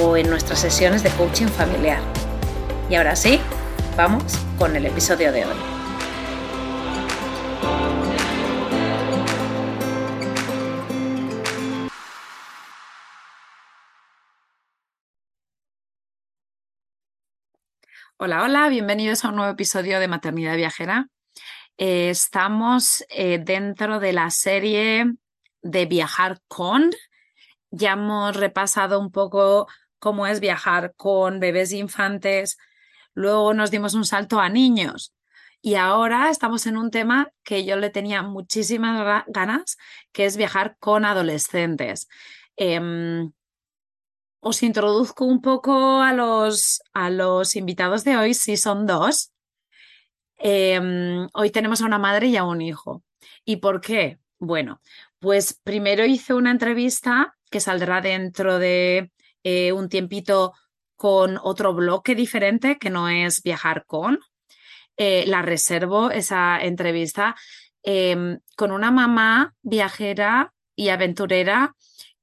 o en nuestras sesiones de coaching familiar. Y ahora sí, vamos con el episodio de hoy. Hola, hola, bienvenidos a un nuevo episodio de Maternidad Viajera. Eh, estamos eh, dentro de la serie de Viajar con. Ya hemos repasado un poco cómo es viajar con bebés e infantes. Luego nos dimos un salto a niños. Y ahora estamos en un tema que yo le tenía muchísimas ganas, que es viajar con adolescentes. Em, os introduzco un poco a los, a los invitados de hoy, si son dos. Em, hoy tenemos a una madre y a un hijo. ¿Y por qué? Bueno, pues primero hice una entrevista que saldrá dentro de eh, un tiempito con otro bloque diferente que no es viajar con. Eh, la reservo esa entrevista em, con una mamá viajera y aventurera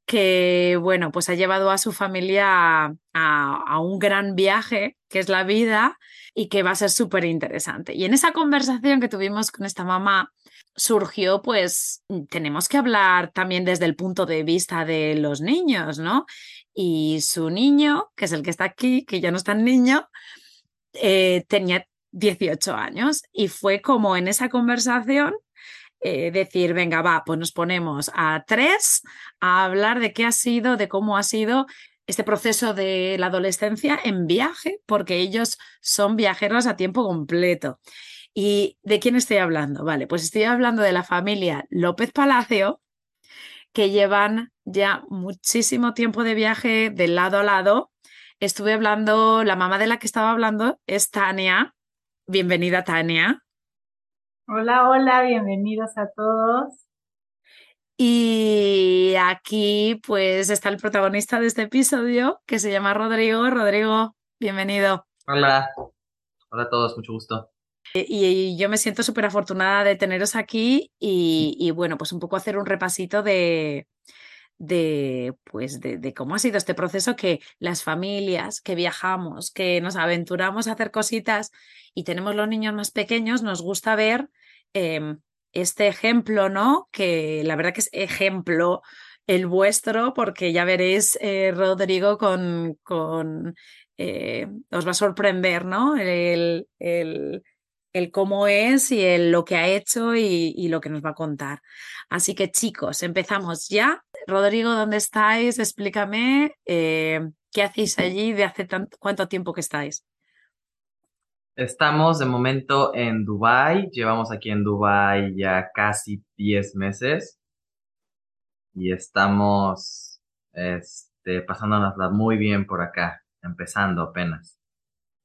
que, bueno, pues ha llevado a su familia a, a, un gran viaje, que es la vida, y que va a ser súper interesante. Y en esa conversación que tuvimos con esta mamá, surgió, pues, tenemos que hablar también desde el punto de vista de los niños, ¿no? Y su niño, que es el que está aquí, que ya no es tan niño, eh, tenía 18 años y fue como en esa conversación eh, decir, venga, va, pues nos ponemos a tres a hablar de qué ha sido, de cómo ha sido este proceso de la adolescencia en viaje, porque ellos son viajeros a tiempo completo. ¿Y de quién estoy hablando? Vale, pues estoy hablando de la familia López Palacio, que llevan ya muchísimo tiempo de viaje de lado a lado. Estuve hablando, la mamá de la que estaba hablando es Tania. Bienvenida, Tania. Hola, hola, bienvenidos a todos. Y aquí pues está el protagonista de este episodio que se llama Rodrigo. Rodrigo, bienvenido. Hola, hola a todos, mucho gusto. Eh, y, yo me siento súper afortunada de teneros aquí y, bueno, pues un poco hacer un repasito de, de, pues de, cómo ha sido este proceso que las familias que viajamos, que nos aventuramos a hacer cositas y tenemos los niños más pequeños, nos gusta ver em, este ejemplo, ¿no? Que la verdad que es ejemplo el vuestro, porque ya veréis, eh, Rodrigo, con, con eh, os va a sorprender, ¿no? el, el el cómo es y el, lo que ha hecho y, lo que nos va a contar. Así que chicos, empezamos ya. Rodrigo, ¿dónde estáis? Explícame eh, qué hacéis allí, de hace tanto, cuánto tiempo que estáis. Estamos de momento en Dubai. Llevamos aquí en Dubai ya casi 10 meses y estamos este, pasándonosla muy bien por acá, empezando apenas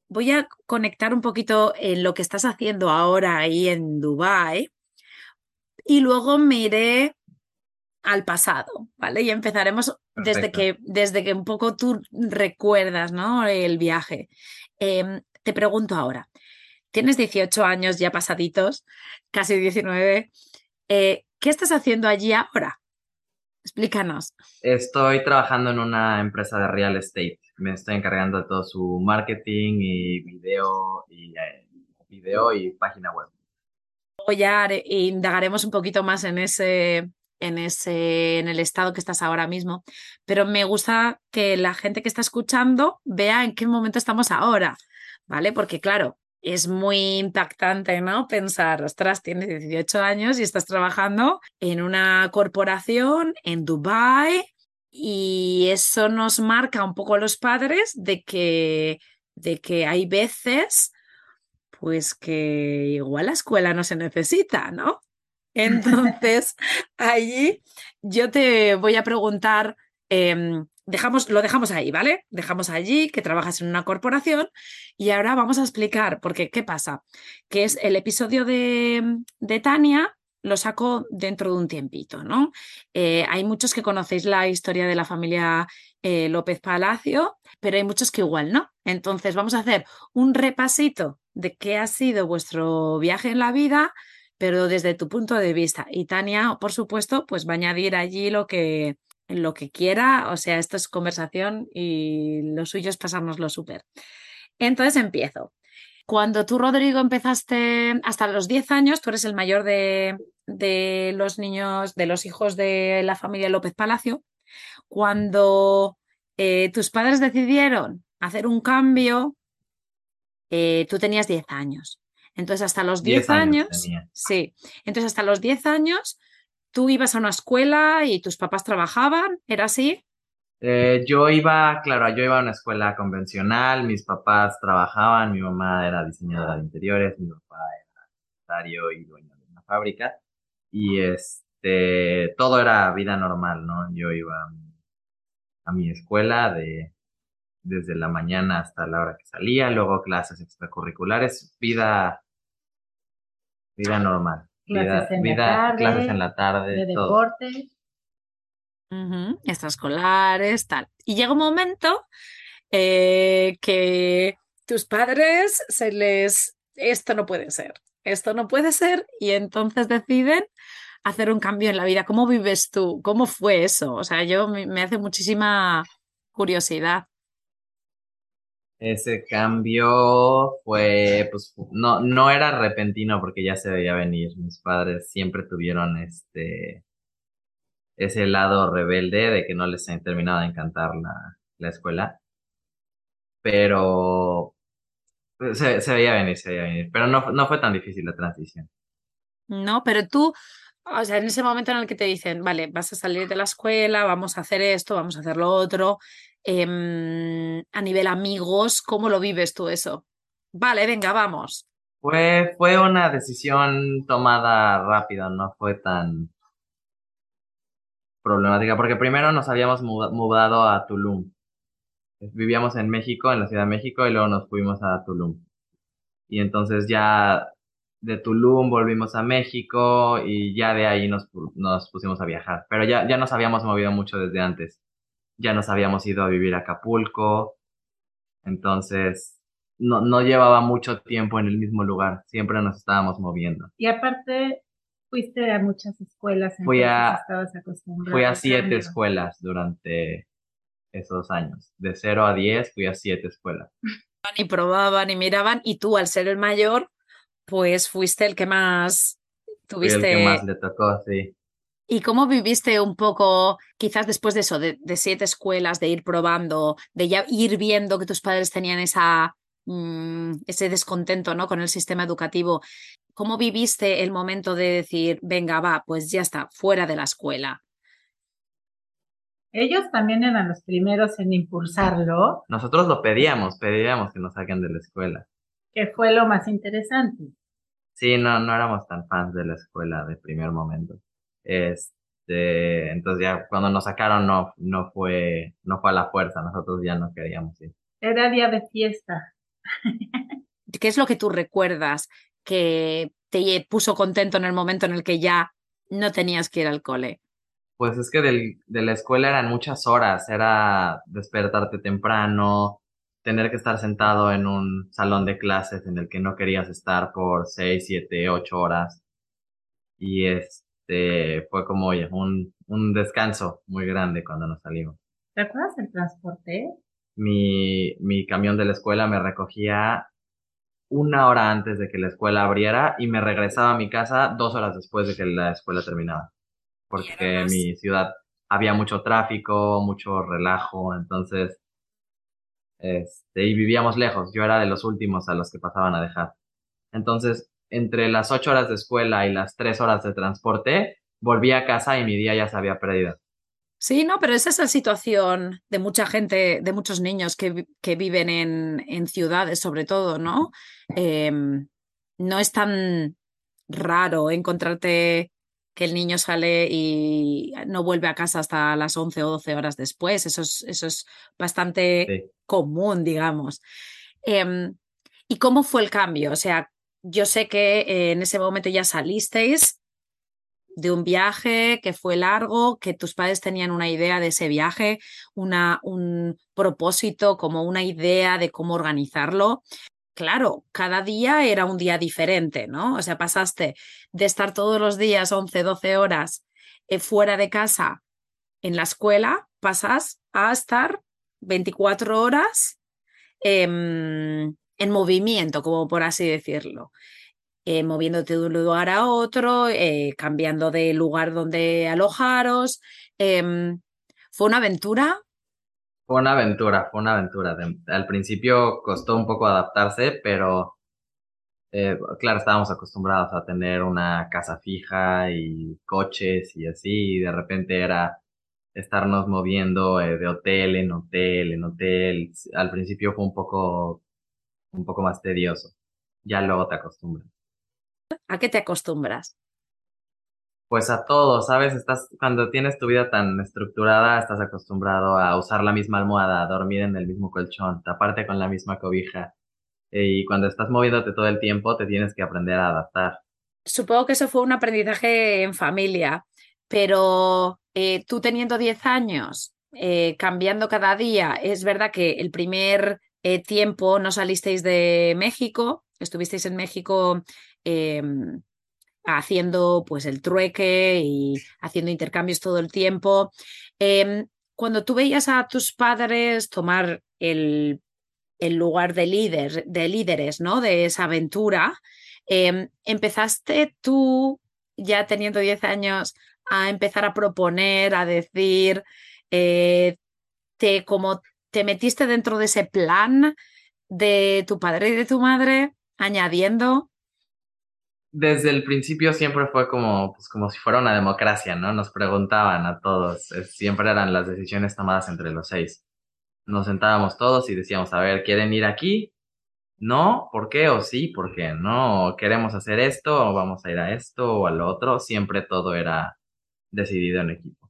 voy a conectar un poquito en lo que estás haciendo ahora ahí en Dubai y luego me iré al pasado, ¿vale? Y empezaremos desde que, desde que un poco tú recuerdas, ¿no? El viaje. Em, te pregunto ahora, tienes 18 años ya pasaditos, casi 19, eh, ¿qué estás haciendo allí ahora? Explícanos. Estoy trabajando en una empresa de real estate me estoy encargando de todo su marketing y video y, eh, video y página web. Ya indagaremos un poquito más en ese, en ese, en el estado que estás ahora mismo, pero me gusta que la gente que está escuchando vea en qué momento estamos ahora, ¿vale? Porque claro, es muy impactante, ¿no? Pensar, ostras, tienes 18 años y estás trabajando en una corporación en Dubai y eso nos marca un poco a los padres de que, de que hay veces pues que igual la escuela no se necesita, ¿no? Entonces, allí yo te voy a preguntar, em, dejamos, lo dejamos ahí, ¿vale? Dejamos allí que trabajas en una corporación y ahora vamos a explicar, porque ¿qué pasa? Que es el episodio de, de Tania, lo saco dentro de un tiempito, ¿no? Eh, hay muchos que conocéis la historia de la familia eh, López Palacio, pero hay muchos que igual no. Entonces vamos a hacer un repasito de qué ha sido vuestro viaje en la vida, pero desde tu punto de vista. Y Tania, por supuesto, pues va a añadir allí lo que, lo que quiera. O sea, esto es conversación y lo suyo es pasárnoslo súper. Entonces empiezo. Cuando tú, Rodrigo, empezaste hasta los 10 años, tú eres el mayor de, de los niños, de los hijos de la familia López Palacio, cuando eh, tus padres decidieron hacer un cambio, eh, tú tenías 10 años. Entonces, hasta los 10 años, sí, entonces hasta los 10 años, tú ibas a una escuela y tus papás trabajaban, ¿era así? Eh, yo iba, claro, yo iba a una escuela convencional, mis papás trabajaban, mi mamá era diseñadora de interiores, mi papá era secretario y dueño de una fábrica y este, todo era vida normal, ¿no? Yo iba a mi, escuela de, desde la mañana hasta la hora que salía, luego clases extracurriculares, vida, vida normal. Clases vida, en vida, la tarde, clases en la tarde, de todo. deporte. Extraescolares, tal. Y llega un momento eh, que tus padres se les, esto no puede ser, esto no puede ser, y entonces deciden hacer un cambio en la vida. ¿Cómo vives tú? ¿Cómo fue eso? O sea, yo me, hace muchísima curiosidad. Ese cambio fue, pues, no, no era repentino porque ya se veía venir. Mis padres siempre tuvieron este, ese lado rebelde de que no les terminado de encantar la, la escuela. Pero se, se, veía venir, se veía venir. Pero no, no fue tan difícil la transición. No, pero tú, o sea, en ese momento en el que te dicen, vale, vas a salir de la escuela, vamos a hacer esto, vamos a hacer lo otro, em, a nivel amigos, ¿cómo lo vives tú eso? Vale, venga, vamos. Fue, fue una decisión tomada rápido, no fue tan problemática, porque primero nos habíamos mudado a Tulum. Vivíamos en México, en la Ciudad de México, y luego nos fuimos a Tulum. Y entonces ya de Tulum volvimos a México y ya de ahí nos, nos pusimos a viajar. Pero ya, ya nos habíamos movido mucho desde antes. Ya nos habíamos ido a vivir a Acapulco. Entonces, no, no llevaba mucho tiempo en el mismo lugar. Siempre nos estábamos moviendo. Y aparte, fuiste a muchas escuelas. Fui a, fui a siete escuelas durante esos años. De 0 a 10 fui a siete escuelas. Y probaban y miraban. Y tú, al ser el mayor, pues fuiste el que más tuviste. el que más le tocó, sí. ¿Y cómo viviste un poco, quizás después de eso, de, siete escuelas, de ir probando, de ya ir viendo que tus padres tenían esa, mm, ese descontento ¿no? con el sistema educativo? ¿Cómo viviste el momento de decir, venga, va, pues ya está, fuera de la escuela? Ellos también eran los primeros en impulsarlo. Nosotros lo pedíamos, pedíamos que nos saquen de la escuela que fue lo más interesante. Sí, no, no éramos tan fans de la escuela de primer momento. Este, entonces ya cuando nos sacaron no, no fue, no fue a la fuerza, nosotros ya no queríamos ir. Era día de fiesta. ¿Qué es lo que tú recuerdas que te puso contento en el momento en el que ya no tenías que ir al cole? Pues es que del, de la escuela eran muchas horas, era despertarte temprano, tener que estar sentado en un salón de clases en el que no querías estar por seis, siete, ocho horas. Y este fue como oye, un, un descanso muy grande cuando nos salimos. ¿Te acuerdas del transporte? Mi, mi camión de la escuela me recogía una hora antes de que la escuela abriera y me regresaba a mi casa dos horas después de que la escuela terminaba. Porque mi ciudad había mucho tráfico, mucho relajo, entonces, este, y vivíamos lejos, yo era de los últimos a los que pasaban a dejar. Entonces, entre las ocho horas de escuela y las tres horas de transporte, volví a casa y mi día ya se había perdido. Sí, no, pero esa es la situación de mucha gente, de muchos niños que, que viven en, en, ciudades, sobre todo, ¿no? Em, no es tan raro encontrarte que el niño sale y no vuelve a casa hasta las 11 o 12 horas después. Eso es, eso es bastante común, digamos. Em, ¿Y cómo fue el cambio? O sea, yo sé que eh, en ese momento ya salisteis de un viaje que fue largo, que tus padres tenían una idea de ese viaje, una, un propósito, como una idea de cómo organizarlo. Claro, cada día era un día diferente, ¿no? O sea, pasaste de estar todos los días 11, 12 horas eh, fuera de casa en la escuela, pasas a estar 24 horas em, en movimiento, como por así decirlo. Eh, moviéndote de un lugar a otro, eh, cambiando de lugar donde alojaros. Em, ¿Fue una aventura? Fue una aventura, fue una aventura. al principio costó un poco adaptarse, pero eh, claro, estábamos acostumbrados a tener una casa fija y coches y así, y de repente era estarnos moviendo de hotel en hotel en hotel. Al principio fue un poco, un poco más tedioso. Ya luego te acostumbras. ¿A qué te acostumbras? Pues a todo, ¿sabes? Estás, cuando tienes tu vida tan estructurada, estás acostumbrado a usar la misma almohada, a dormir en el mismo colchón, taparte con la misma cobija. Y cuando estás moviéndote todo el tiempo, te tienes que aprender a adaptar. Supongo que eso fue un aprendizaje en familia, pero eh, tú teniendo 10 años, eh, cambiando cada día, es verdad que el primer eh, tiempo no salisteis de México, estuvisteis en México Em, haciendo pues el trueque y haciendo intercambios todo el tiempo. Em, cuando tú veías a tus padres tomar el, el lugar de, líder, de líderes ¿no? de esa aventura, em, empezaste tú, ya teniendo 10 años, a empezar a proponer, a decir, eh, te, como te metiste dentro de ese plan de tu padre y de tu madre, añadiendo desde el principio siempre fue como, pues, como si fuera una democracia, ¿no? Nos preguntaban a todos, siempre eran las decisiones tomadas entre los seis. Nos sentábamos todos y decíamos, a ver, ¿quieren ir aquí? No, ¿por qué? O sí, ¿por qué? No, queremos hacer esto, o vamos a ir a esto o al otro. Siempre todo era decidido en equipo.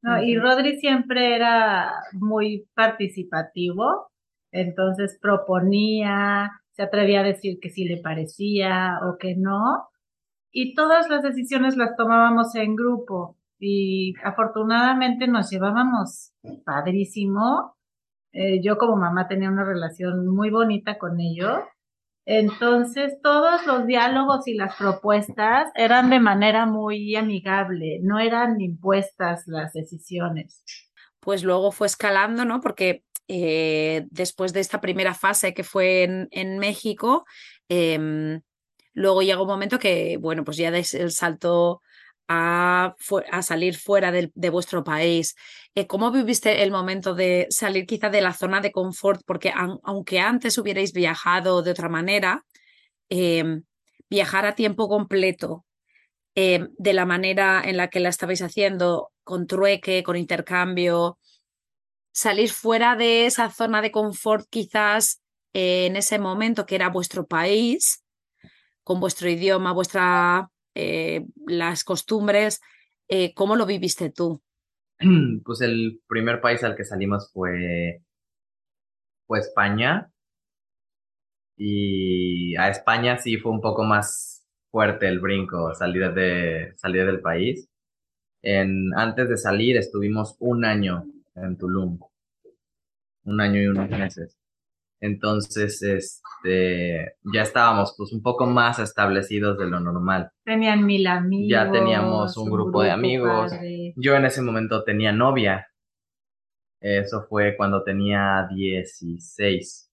No, y Rodri siempre era muy participativo, entonces proponía, se atrevía a decir que sí le parecía o que no. Y todas las decisiones las tomábamos en grupo y afortunadamente nos llevábamos padrísimo. Eh, yo como mamá tenía una relación muy bonita con ellos. Entonces todos los diálogos y las propuestas eran de manera muy amigable, no eran impuestas las decisiones. Pues luego fue escalando, ¿no? Porque eh, después de esta primera fase que fue en, México, em, luego llega un momento que, bueno, pues ya dais el salto a, salir fuera de, vuestro país. Eh, ¿Cómo viviste el momento de salir quizá de la zona de confort? Porque aunque antes hubierais viajado de otra manera, em, viajar a tiempo completo em, de la manera en la que la estabais haciendo, con trueque, con intercambio, salir fuera de esa zona de confort quizás eh, en ese momento que era vuestro país, con vuestro idioma, vuestra, eh, las costumbres, eh, ¿cómo lo viviste tú? Pues el primer país al que salimos fue, fue España. Y a España sí fue un poco más fuerte el brinco, salir, de, salir del país. En, antes de salir estuvimos un año en Tulum, un año y unos meses. Entonces, este, ya estábamos pues un poco más establecidos de lo normal. Tenían mil amigos. Ya teníamos un, grupo, de amigos. Yo en ese momento tenía novia. Eso fue cuando tenía 16,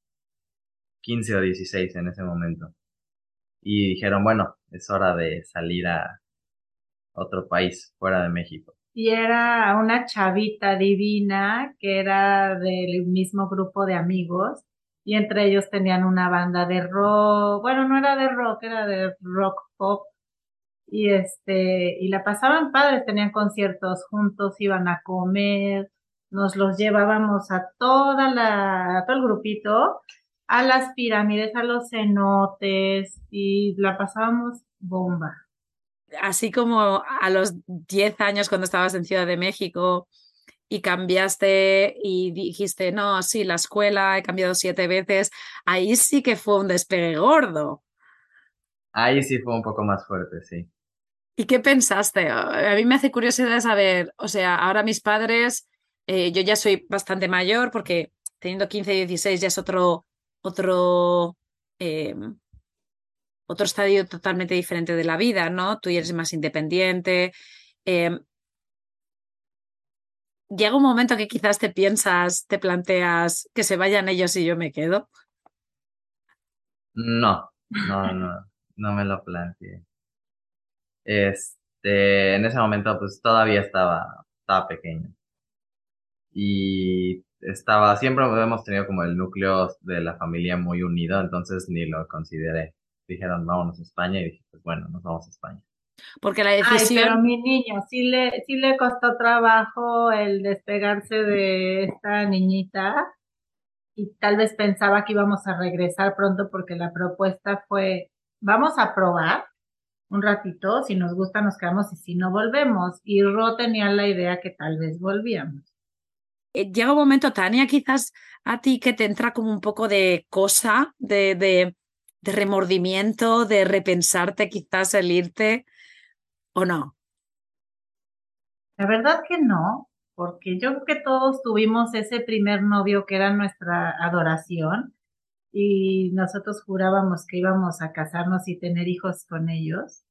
15 o 16 en ese momento. Y dijeron, bueno, es hora de salir a, otro país fuera de México. Y era una chavita divina que era del mismo grupo de amigos y entre ellos tenían una banda de rock, bueno, no era de rock, era de rock pop y este, y la pasaban padres, tenían conciertos juntos, iban a comer, nos los llevábamos a toda la, a todo el grupito, a las pirámides, a los cenotes, y la pasábamos bomba. Así como a los 10 años cuando estabas en Ciudad de México y cambiaste y dijiste, no, sí, la escuela he cambiado siete veces, ahí sí que fue un despegue gordo. Ahí sí fue un poco más fuerte, sí. ¿Y qué pensaste? A mí me hace curiosidad saber, o sea, ahora mis padres, eh, yo ya soy bastante mayor porque teniendo 15 y 16 ya es otro, otro, eh, otro estadio totalmente diferente de la vida, ¿no? Tú eres más independiente. Eh, llega un momento que quizás te piensas, te planteas que se vayan ellos y yo me quedo. No, no, no, no me lo planteé. Este, en ese momento pues todavía estaba, estaba pequeño. Y estaba, siempre hemos tenido como el núcleo de la familia muy unido, entonces ni lo consideré. Dijeron, vámonos a España y dije, pues bueno, nos vamos a España. Porque la decisión... pero mi niño, sí le, sí le costó trabajo el despegarse de esta niñita y tal vez pensaba que íbamos a regresar pronto porque la propuesta fue, vamos a probar un ratito, si nos gusta nos quedamos y si no volvemos. Y Ro tenía la idea que tal vez volvíamos. Eh, llega un momento, Tania, quizás a ti que te entra como un poco de cosa, de, de, de remordimiento, de repensarte quizás el irte, ¿o no? La verdad que no, porque yo creo que todos tuvimos ese primer novio que era nuestra adoración y nosotros jurábamos que íbamos a casarnos y tener hijos con ellos.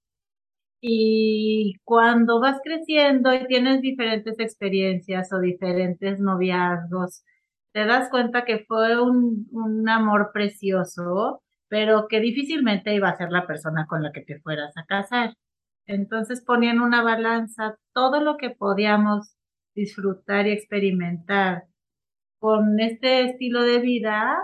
Y cuando vas creciendo y tienes diferentes experiencias o diferentes noviazgos, te das cuenta que fue un, un amor precioso, pero que difícilmente iba a ser la persona con la que te fueras a casar. Entonces ponían una balanza todo lo que podíamos disfrutar y experimentar con este estilo de vida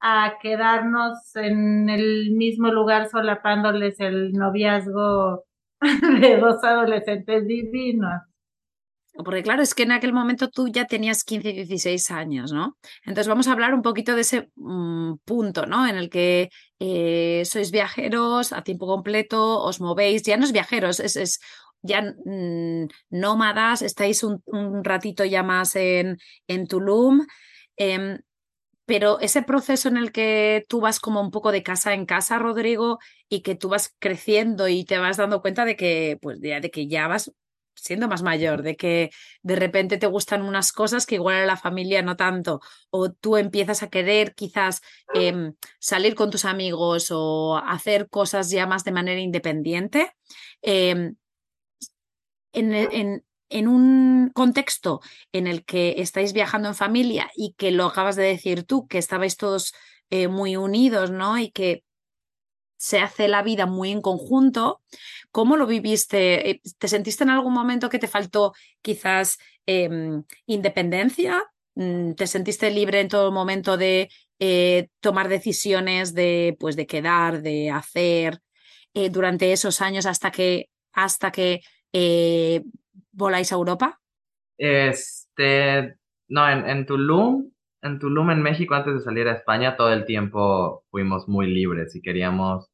a quedarnos en el mismo lugar solapándoles el noviazgo de dos adolescentes divinos. Porque claro, es que en aquel momento tú ya tenías 15, 16 años, ¿no? Entonces vamos a hablar un poquito de ese mm, punto, ¿no? En el que eh, sois viajeros a tiempo completo, os movéis, ya no es viajeros, es, es ya mm, nómadas, estáis un, ratito ya más en, en Tulum. Eh, pero ese proceso en el que tú vas como un poco de casa en casa, Rodrigo, y que tú vas creciendo y te vas dando cuenta de que, pues, de que ya vas siendo más mayor, de que de repente te gustan unas cosas que igual a la familia no tanto, o tú empiezas a querer quizás eh, salir con tus amigos o hacer cosas ya más de manera independiente. Eh, en, en, en un contexto en el que estáis viajando en familia y que lo acabas de decir tú, que estabais todos eh, muy unidos, ¿no? Y que se hace la vida muy en conjunto. ¿Cómo lo viviste? Eh, ¿Te sentiste en algún momento que te faltó quizás eh, independencia? Mm, ¿Te sentiste libre en todo momento de eh, tomar decisiones, de, pues, de quedar, de hacer eh, durante esos años hasta que, hasta que voláis a Europa? Este, no, en, en Tulum, en Tulum, en México, antes de salir a España, todo el tiempo fuimos muy libres. Si queríamos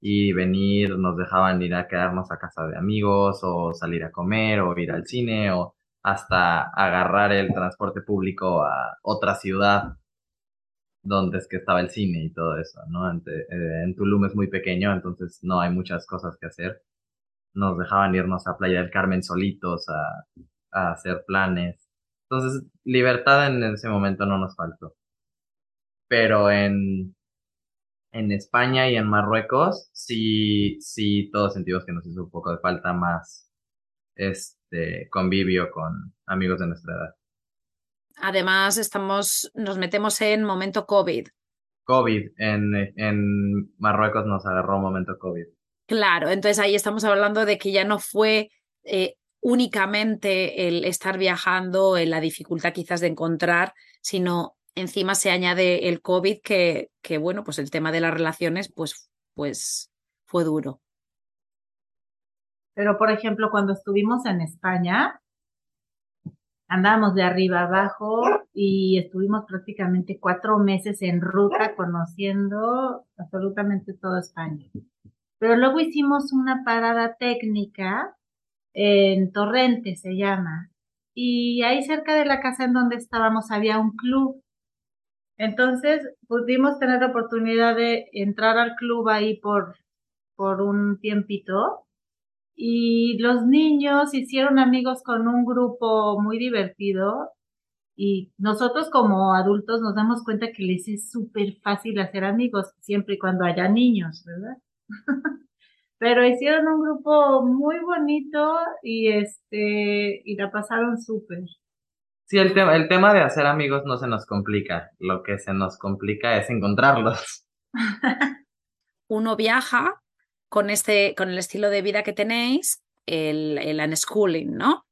ir y venir, nos dejaban ir a quedarnos a casa de amigos, o salir a comer, o ir al cine, o hasta agarrar el transporte público a otra ciudad donde es que estaba el cine y todo eso, ¿no? En, eh, en Tulum es muy pequeño, entonces no hay muchas cosas que hacer nos dejaban irnos a Playa del Carmen solitos a hacer planes. Entonces, libertad en ese momento no nos faltó. Pero en, en España y en Marruecos, sí, sí, todos sentimos que nos hizo un poco de falta más este convivio con amigos de nuestra edad. Además, estamos, nos metemos en momento COVID. COVID, en, en Marruecos nos agarró momento COVID. Claro, entonces ahí estamos hablando de que ya no fue eh, únicamente el estar viajando, la dificultad quizás de encontrar, sino encima se añade el COVID que, que bueno, pues el tema de las relaciones pues, pues fue duro. Pero, por ejemplo, cuando estuvimos en España, andábamos de arriba abajo y estuvimos prácticamente cuatro meses en ruta conociendo absolutamente toda España. Pero luego hicimos una parada técnica en Torrente, se llama, y ahí cerca de la casa en donde estábamos había un club. Entonces pudimos tener la oportunidad de entrar al club ahí por, por un tiempito y los niños hicieron amigos con un grupo muy divertido y nosotros como adultos nos damos cuenta que les es súper fácil hacer amigos siempre y cuando haya niños, ¿verdad? Pero hicieron un grupo muy bonito y este y la pasaron súper. Sí, el tema, el tema de hacer amigos no se nos complica. Lo que se nos complica es encontrarlos. Uno viaja con, este, con el estilo de vida que tenéis, el, el unschooling, ¿no?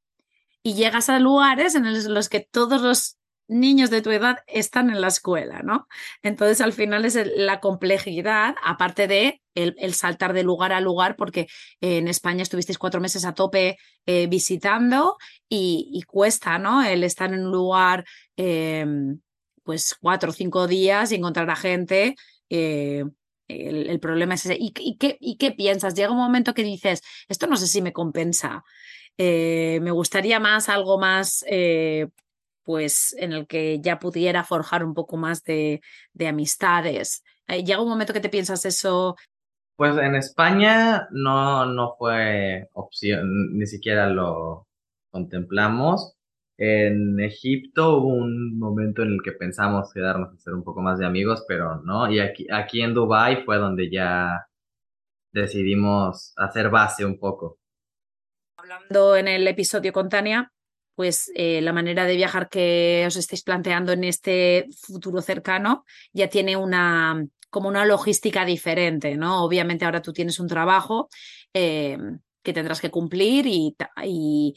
Y llegas a lugares en los que todos los niños de tu edad están en la escuela, ¿no? Entonces, al final es la complejidad, aparte de el, saltar de lugar a lugar, porque en España estuvisteis cuatro meses a tope eh, visitando y, cuesta, ¿no? El estar en un lugar, em, pues cuatro o cinco días y encontrar a gente. Eh, el, problema es ese. ¿Y, qué, ¿Y, qué, piensas? Llega un momento que dices, esto no sé si me compensa. Eh, me gustaría más algo más, eh, pues, en el que ya pudiera forjar un poco más de, de amistades. Eh, llega un momento que te piensas eso. Pues en España no, no fue opción, ni siquiera lo contemplamos. En Egipto hubo un momento en el que pensamos quedarnos a ser un poco más de amigos, pero no. Y aquí, aquí en Dubai fue donde ya decidimos hacer base un poco. Hablando en el episodio con Tania, pues eh, la manera de viajar que os estáis planteando en este futuro cercano ya tiene una como una logística diferente, ¿no? Obviamente ahora tú tienes un trabajo eh, que tendrás que cumplir y, y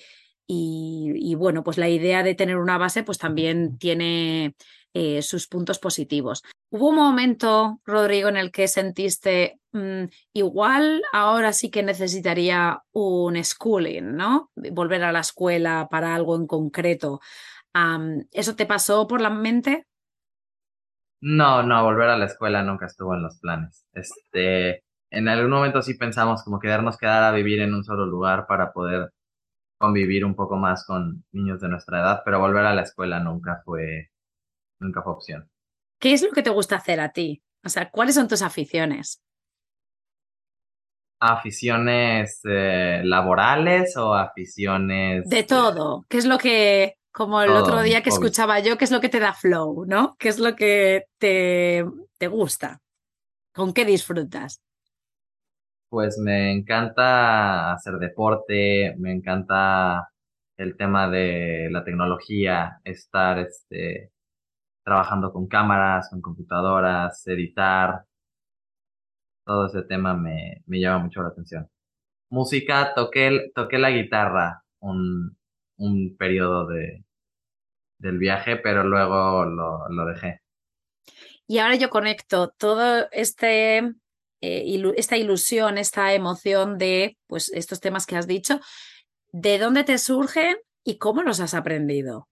y, bueno, pues la idea de tener una base pues también tiene eh, sus puntos positivos. ¿Hubo un momento, Rodrigo, en el que sentiste mm, igual ahora sí que necesitaría un schooling, ¿no? Volver a la escuela para algo en concreto. ¿Eso te pasó por la mente? No, no, volver a la escuela nunca estuvo en los planes. Este, en algún momento sí pensamos como quedarnos quedar a vivir en un solo lugar para poder convivir un poco más con niños de nuestra edad, pero volver a la escuela nunca fue, nunca fue opción. ¿Qué es lo que te gusta hacer a ti? O sea, ¿cuáles son tus aficiones? ¿Aficiones eh, laborales o aficiones? De todo. ¿Qué es lo que, como el otro día que escuchaba yo, qué es lo que te da flow, ¿no? ¿Qué es lo que te, te gusta? ¿Con qué disfrutas? Pues me encanta hacer deporte, me encanta el tema de la tecnología, estar este, trabajando con cámaras, con computadoras, editar. Todo ese tema me, me llama mucho la atención. Música, toqué, toqué la guitarra un, un periodo de, del viaje, pero luego lo, lo dejé. Y ahora yo conecto todo este eh, esta ilusión, esta emoción de pues, estos temas que has dicho, ¿de dónde te surgen y cómo los has aprendido?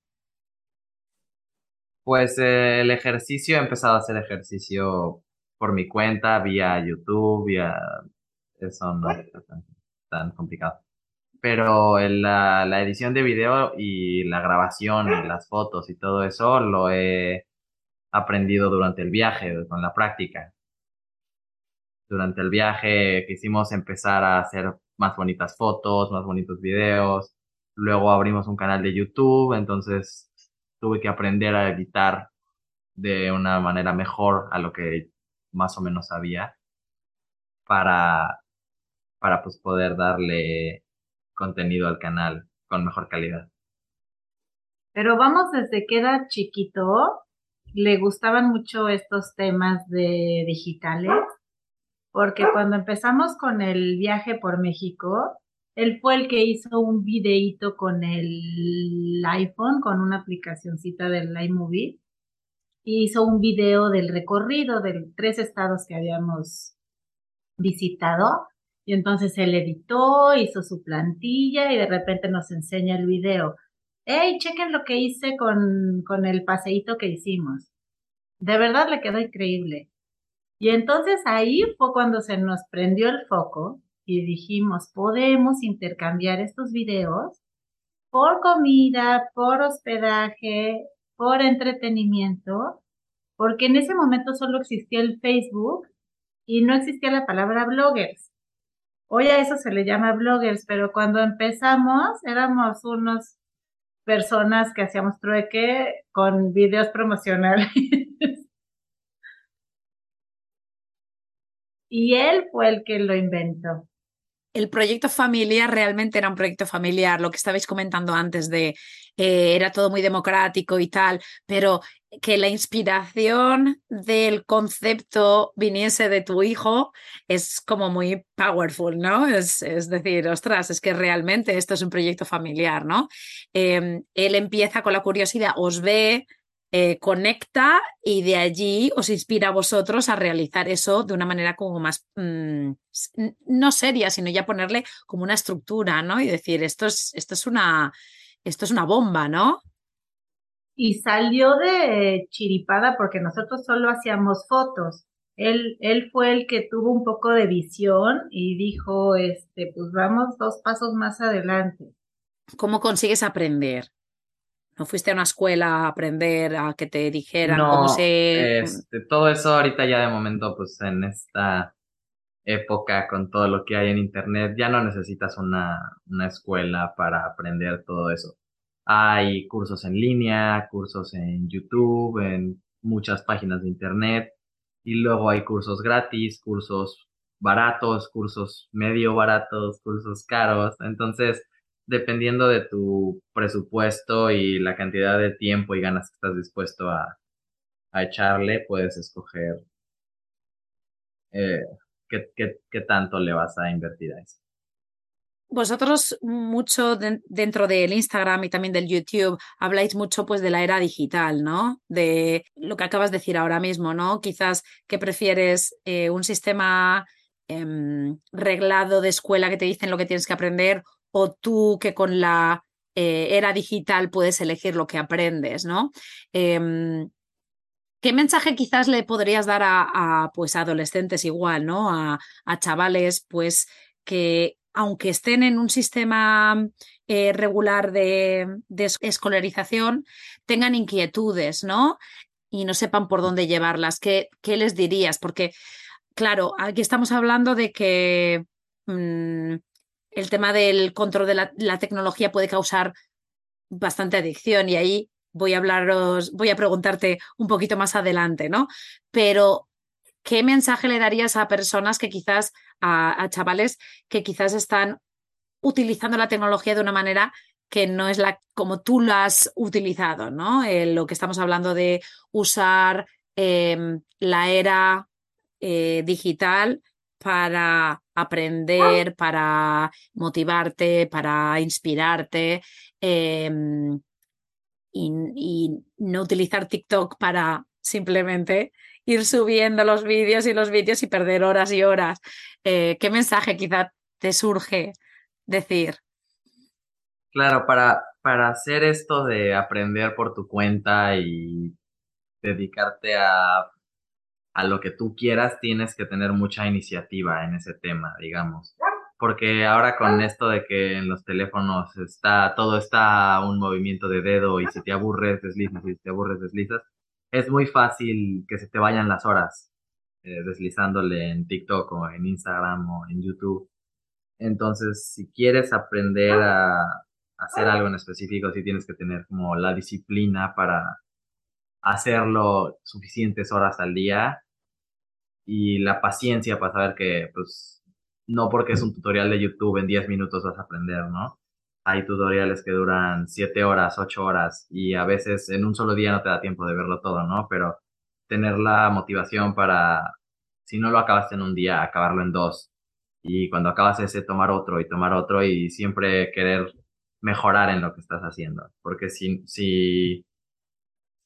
Pues eh, el ejercicio, he empezado a hacer ejercicio por mi cuenta, vía YouTube, vía... Eso no es tan, complicado. Pero la, la edición de video y la grabación y las fotos y todo eso lo he aprendido durante el viaje, con la práctica durante el viaje quisimos empezar a hacer más bonitas fotos, más bonitos videos. Luego abrimos un canal de YouTube, entonces tuve que aprender a editar de una manera mejor a lo que más o menos sabía para, para pues poder darle contenido al canal con mejor calidad. Pero vamos desde que era chiquito, le gustaban mucho estos temas de digitales porque cuando empezamos con el viaje por México, Él fue el que hizo un videíto con el iPhone, con una aplicacioncita del iMovie, y hizo un video del recorrido de tres estados que habíamos visitado. Y entonces él editó, hizo su plantilla y de repente nos enseña el video. Hey, chequen lo que hice con, con el paseíto que hicimos. De verdad le quedó increíble. Y entonces ahí fue cuando se nos prendió el foco y dijimos, podemos intercambiar estos videos por comida, por hospedaje, por entretenimiento, porque en ese momento solo existía el Facebook y no existía la palabra bloggers. Hoy a eso se le llama bloggers, pero cuando empezamos éramos unos personas que hacíamos trueque con videos promocionales. y él fue el que lo inventó el proyecto familiar realmente era un proyecto familiar, lo que estabais comentando antes de eh, era todo muy democrático y tal, pero que la inspiración del concepto viniese de tu hijo es como muy powerful, ¿no? Es, decir, ostras, es que realmente esto es un proyecto familiar, ¿no? Em, él empieza con la curiosidad, os ve, eh, conecta y de allí os inspira a vosotros a realizar eso de una manera como más, mm, no seria, sino ya ponerle como una estructura, ¿no? Y decir, esto es, esto es, una, esto es una bomba, ¿no? Y salió de chiripada porque nosotros solo hacíamos fotos. Él, él fue el que tuvo un poco de visión y dijo, este, pues vamos dos pasos más adelante. ¿Cómo consigues aprender? ¿No fuiste a una escuela a aprender, a que te dijeran cómo se...? Este, todo eso ahorita ya de momento, pues en esta época con todo lo que hay en internet, ya no necesitas una, una escuela para aprender todo eso. Hay cursos en línea, cursos en YouTube, en muchas páginas de internet, y luego hay cursos gratis, cursos baratos, cursos medio baratos, cursos caros. Entonces, dependiendo de tu presupuesto y la cantidad de tiempo y ganas que estás dispuesto a, echarle, puedes escoger eh, qué, tanto le vas a invertir a eso. Vosotros mucho dentro del Instagram y también del YouTube habláis mucho pues de la era digital, ¿no? De lo que acabas de decir ahora mismo, ¿no? Quizás que prefieres eh, un sistema em, reglado de escuela que te dicen lo que tienes que aprender o tú que con la eh, era digital puedes elegir lo que aprendes, ¿no? Em, ¿Qué mensaje quizás le podrías dar a, pues, adolescentes igual, ¿no? A, chavales, pues, que aunque estén en un sistema eh, regular de, escolarización, tengan inquietudes, ¿no? Y no sepan por dónde llevarlas. ¿Qué, qué les dirías? Porque, claro, aquí estamos hablando de que mm, el tema del control de la, tecnología puede causar bastante adicción y ahí voy a hablaros, voy a preguntarte un poquito más adelante, ¿no? Pero, ¿qué mensaje le darías a personas que quizás, a, chavales que quizás están utilizando la tecnología de una manera que no es la como tú la has utilizado, ¿no? Eh, lo que estamos hablando de usar em, la era eh, digital para aprender, para motivarte, para inspirarte em, y, no utilizar TikTok para simplemente ir subiendo los vídeos y los vídeos y perder horas y horas. Eh, ¿Qué mensaje quizá te surge decir? Claro, para, para hacer esto de aprender por tu cuenta y dedicarte a a lo que tú quieras, tienes que tener mucha iniciativa en ese tema, digamos. Porque ahora con esto de que en los teléfonos está, todo está un movimiento de dedo y si te aburres, deslizas y si te aburres, deslizas, es muy fácil que se te vayan las horas eh, deslizándole en TikTok o en Instagram o en YouTube. Entonces, si quieres aprender a hacer algo en específico, sí tienes que tener como la disciplina para hacerlo suficientes horas al día y la paciencia para saber que, pues, no porque es un tutorial de YouTube en 10 minutos vas a aprender, ¿no? Hay tutoriales que duran 7 horas, 8 horas y a veces en un solo día no te da tiempo de verlo todo, ¿no? Pero tener la motivación para, si no lo acabaste en un día, acabarlo en dos y cuando acabas ese tomar otro y tomar otro y siempre querer mejorar en lo que estás haciendo. Porque si, si,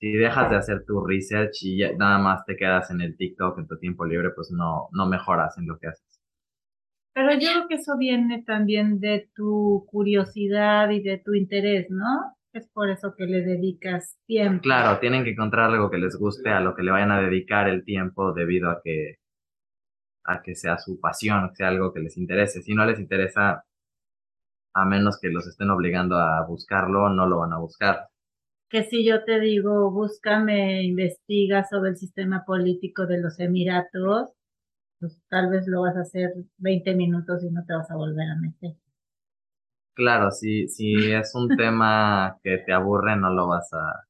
si dejas de hacer tu research y nada más te quedas en el TikTok en tu tiempo libre, pues no, no mejoras en lo que haces. Pero yo creo que eso viene también de tu curiosidad y de tu interés, ¿no? Es por eso que le dedicas tiempo. Claro, tienen que encontrar algo que les guste, a lo que le vayan a dedicar el tiempo debido a que a que sea su pasión, que sea algo que les interese. Si no les interesa, a menos que los estén obligando a buscarlo, no lo van a buscar. Que si yo te digo, búscame, investiga sobre el sistema político de los Emiratos, pues tal vez lo vas a hacer 20 minutos y no te vas a volver a meter. Claro, si, si es un tema que te aburre, no lo vas a,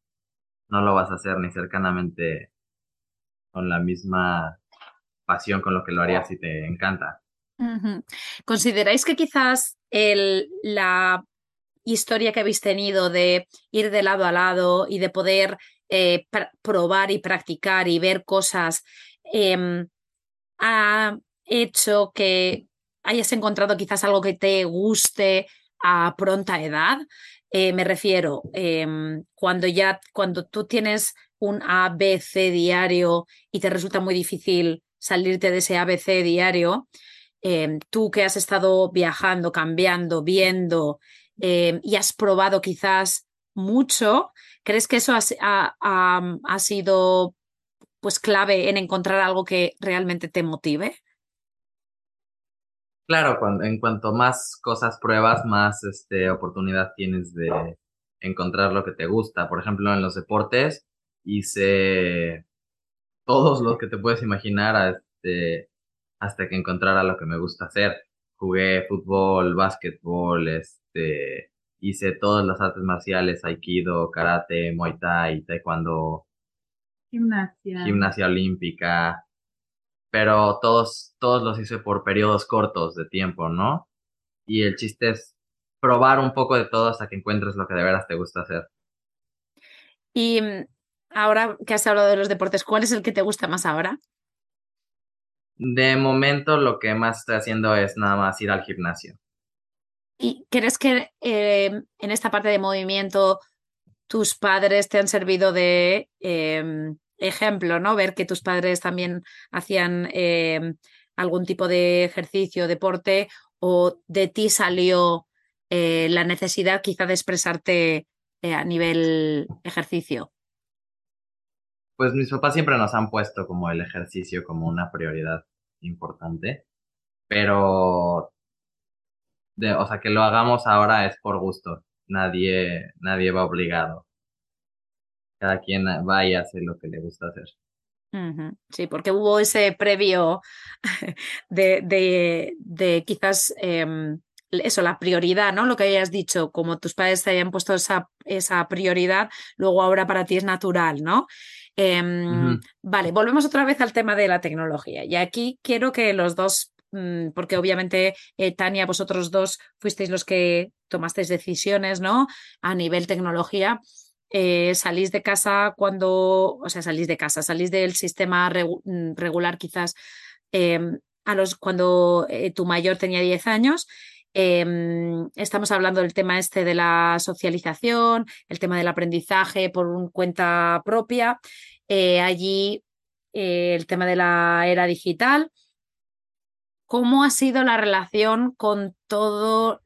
no lo vas a hacer ni cercanamente con la misma pasión con lo que lo harías si te encanta. ¿Consideráis que quizás el, la historia que habéis tenido de ir de lado a lado y de poder eh, probar y practicar y ver cosas em, ha hecho que hayas encontrado quizás algo que te guste a pronta edad? Eh, me refiero, em, cuando ya, cuando tú tienes un ABC diario y te resulta muy difícil salirte de ese ABC diario, em, tú que has estado viajando, cambiando, viendo em, y has probado quizás mucho, ¿crees que eso ha, ha, sido pues clave en encontrar algo que realmente te motive? Claro, cuando, en cuanto más cosas pruebas, más este, oportunidad tienes de encontrar lo que te gusta. Por ejemplo, en los deportes hice todos los que te puedes imaginar este, hasta que encontrara lo que me gusta hacer. Jugué fútbol, básquetbol, este, hice todas las artes marciales, aikido, karate, muay thai, taekwondo, gimnasia, gimnasia olímpica, pero todos, todos los hice por periodos cortos de tiempo, ¿no? Y el chiste es probar un poco de todo hasta que encuentres lo que de veras te gusta hacer. Y mm, ahora que has hablado de los deportes, ¿cuál es el que te gusta más ahora? De momento lo que más estoy haciendo es nada más ir al gimnasio. ¿Y crees que em, en esta parte de movimiento tus padres te han servido de em, ejemplo, ¿no? Ver que tus padres también hacían em, algún tipo de ejercicio, deporte, o de ti salió eh, la necesidad quizá de expresarte eh, a nivel ejercicio. Pues mis papás siempre nos han puesto como el ejercicio como una prioridad importante, pero, de, o sea, que lo hagamos ahora es por gusto, nadie, nadie va obligado. Cada quien va y hace lo que le gusta hacer. Sí, porque hubo ese previo de, de, de quizás em, eso, la prioridad, ¿no? Lo que hayas dicho, como tus padres te hayan puesto esa, esa prioridad, luego ahora para ti es natural, ¿no? Em, vale, volvemos otra vez al tema de la tecnología. Y aquí quiero que los dos, porque obviamente eh, Tania, vosotros dos fuisteis los que tomasteis decisiones, ¿no? A nivel tecnología. Eh, salís de casa cuando, o sea, salís de casa, salís del sistema mm, regular quizás em, a los, cuando eh, tu mayor tenía 10 años. Em, estamos hablando del tema este de la socialización, el tema del aprendizaje por cuenta propia. Allí el tema de la era digital. ¿Cómo ha sido la relación con todo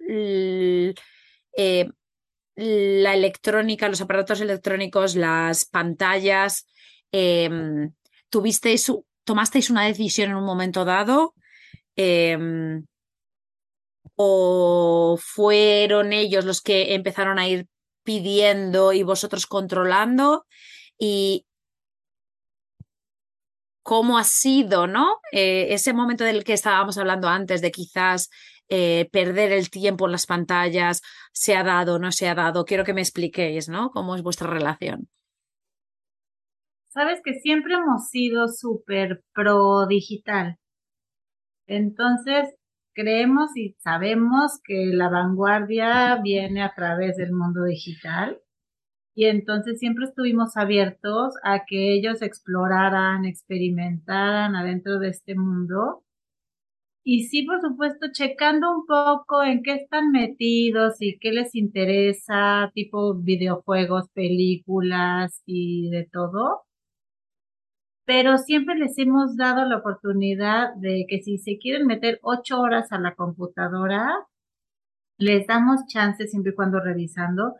la electrónica, los aparatos electrónicos, las pantallas. Em, ¿Tuvisteis, tomasteis una decisión en un momento dado? Em, ¿O fueron ellos los que empezaron a ir pidiendo y vosotros controlando? Y cómo ha sido, ¿no? Eh, ese momento del que estábamos hablando antes, de quizás eh, perder el tiempo en las pantallas, se ha dado, no se ha dado. Quiero que me expliquéis, ¿no? ¿Cómo es vuestra relación? Sabes que siempre hemos sido súper pro digital. Entonces, creemos y sabemos que la vanguardia viene a través del mundo digital. Y entonces siempre estuvimos abiertos a que ellos exploraran, experimentaran adentro de este mundo Y sí, por supuesto, checando un poco en qué están metidos y qué les interesa, tipo videojuegos, películas y de todo. Pero siempre les hemos dado la oportunidad de que si se quieren meter ocho horas a la computadora, les damos chance siempre y cuando revisando,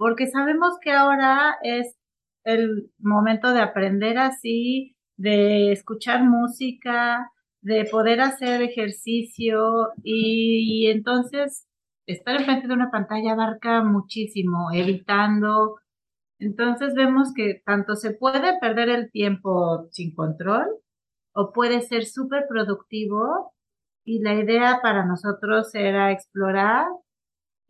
porque sabemos que ahora es el momento de aprender así, de escuchar música, de poder hacer ejercicio y, entonces estar enfrente de una pantalla abarca muchísimo, evitando. Entonces vemos que tanto se puede perder el tiempo sin control o puede ser súper productivo y la idea para nosotros era explorar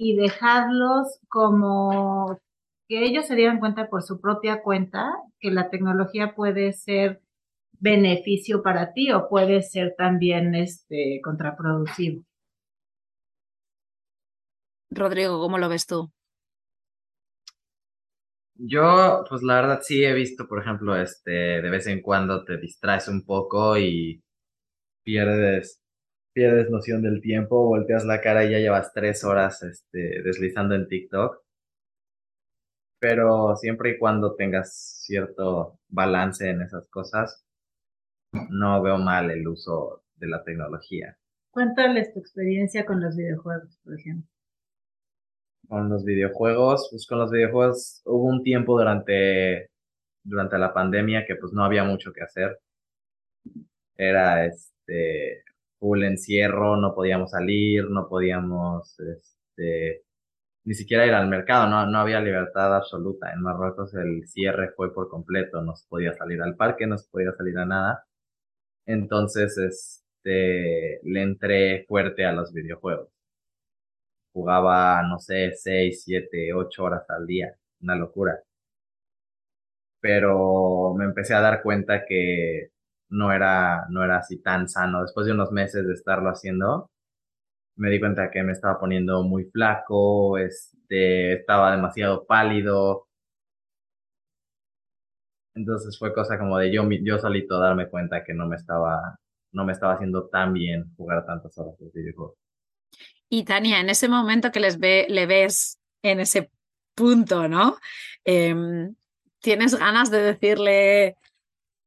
y dejarlos como que ellos se dieran cuenta por su propia cuenta que la tecnología puede ser beneficio para ti o puede ser también este contraproductivo. Rodrigo, ¿cómo lo ves tú? Yo, pues la verdad sí he visto, por ejemplo, este, de vez en cuando te distraes un poco y pierdes, pierdes noción del tiempo, volteas la cara y ya llevas tres horas, este, deslizando en TikTok. Pero siempre y cuando tengas cierto balance en esas cosas, no veo mal el uso de la tecnología. Cuéntales tu experiencia con los videojuegos, por ejemplo. Con los videojuegos, pues con los videojuegos hubo un tiempo durante, durante la pandemia que pues no había mucho que hacer. Era este full encierro, no podíamos salir, no podíamos este ni siquiera ir al mercado, no, no había libertad absoluta. En Marruecos el cierre fue por completo, no se podía salir al parque, no se podía salir a nada. Entonces, este, le entré fuerte a los videojuegos. Jugaba, no sé, seis, siete, ocho horas al día. Una locura. Pero me empecé a dar cuenta que no era, no era así tan sano. Después de unos meses de estarlo haciendo, me di cuenta que me estaba poniendo muy flaco, este, estaba demasiado pálido, entonces fue cosa como de yo, yo solito darme cuenta que no me estaba, no me estaba haciendo tan bien jugar tantas horas de videojuegos. Y Tania, en ese momento que les ve, le ves en ese punto, ¿no? Em, ¿Tienes ganas de decirle,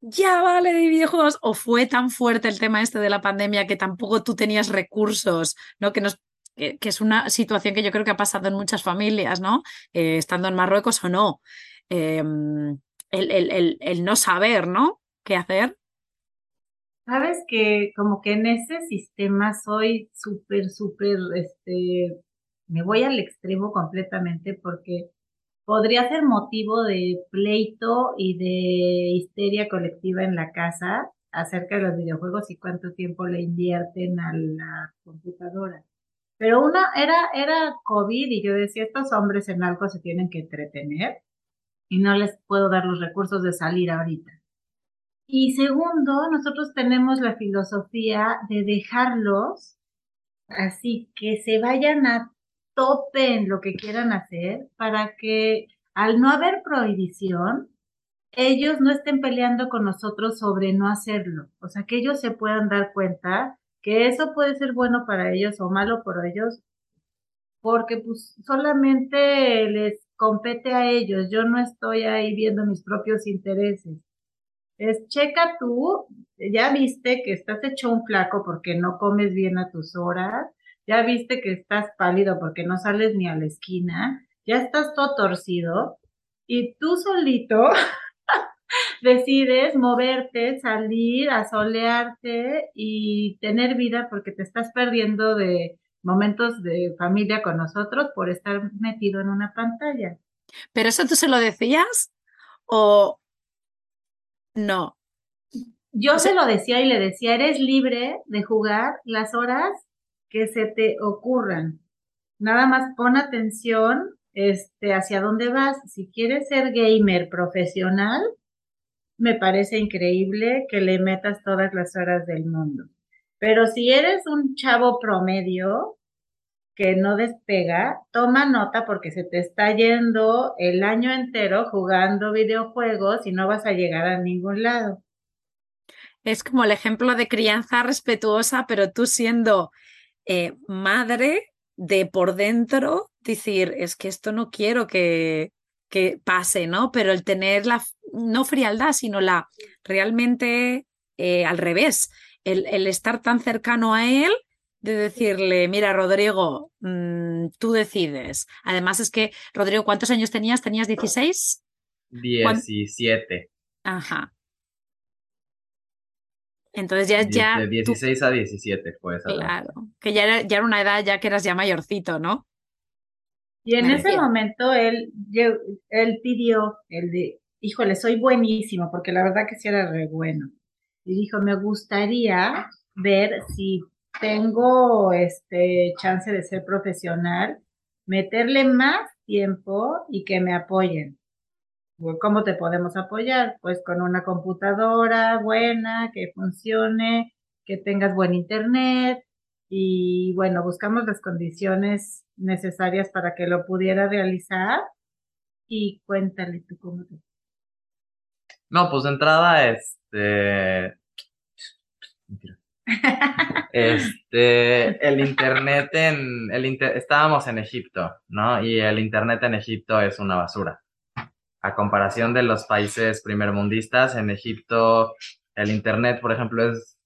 ya vale de videojuegos? ¿O fue tan fuerte el tema este de la pandemia que tampoco tú tenías recursos, ¿no? Que es una situación que yo creo que ha pasado en muchas familias, ¿no? Eh, estando en Marruecos o no. Em, el, no saber, ¿no? ¿Qué hacer? Sabes que como que en ese sistema soy súper, súper, este, me voy al extremo completamente porque podría ser motivo de pleito y de histeria colectiva en la casa acerca de los videojuegos y cuánto tiempo le invierten a la computadora. Pero una era, era COVID y yo decía, estos hombres en algo se tienen que entretener y no les puedo dar los recursos de salir ahorita. Y segundo, nosotros tenemos la filosofía de dejarlos así que se vayan a tope en lo que quieran hacer para que al no haber prohibición, ellos no estén peleando con nosotros sobre no hacerlo. O sea, que ellos se puedan dar cuenta que eso puede ser bueno para ellos o malo por ellos, porque pues solamente les compete a ellos, yo no estoy ahí viendo mis propios intereses. Es, checa tú, ya viste que estás hecho un flaco porque no comes bien a tus horas, ya viste que estás pálido porque no sales ni a la esquina, ya estás todo torcido y tú solito decides moverte, salir, asolearte y tener vida porque te estás perdiendo de momentos de familia con nosotros por estar metido en una pantalla. ¿Pero eso tú se lo decías o no? Yo se lo decía y le decía, eres libre de jugar las horas que se te ocurran. Nada más pon atención este, hacia dónde vas. Si quieres ser gamer profesional, me parece increíble que le metas todas las horas del mundo. Pero si eres un chavo promedio que no despega, toma nota porque se te está yendo el año entero jugando videojuegos y no vas a llegar a ningún lado. Es como el ejemplo de crianza respetuosa, pero tú siendo eh, madre de por dentro, decir, es que esto no quiero que, que pase, ¿no? Pero el tener la, no frialdad, sino la realmente eh, al revés, el, el, estar tan cercano a él, de decirle, mira, Rodrigo, mmm, tú decides. Además es que, Rodrigo, ¿cuántos años tenías? ¿Tenías 16? 17. Ajá. Entonces ya... ya de 16 tú... a 17 fue esa Claro, edad. que ya era, ya era una edad ya que eras ya mayorcito, ¿no? Y en ese momento él, él pidió el de, híjole, soy buenísimo, porque la verdad que sí era re bueno. Y dijo, me gustaría ver si tengo este chance de ser profesional, meterle más tiempo y que me apoyen. ¿Cómo te podemos apoyar? Pues con una computadora buena, que funcione, que tengas buen internet y bueno, buscamos las condiciones necesarias para que lo pudiera realizar y cuéntale tú cómo te... No, pues de entrada, este... Este, el internet en, el inter, estábamos en Egipto, ¿no? Y el internet en Egipto es una basura. A comparación de los países primermundistas, en Egipto el internet, por ejemplo, es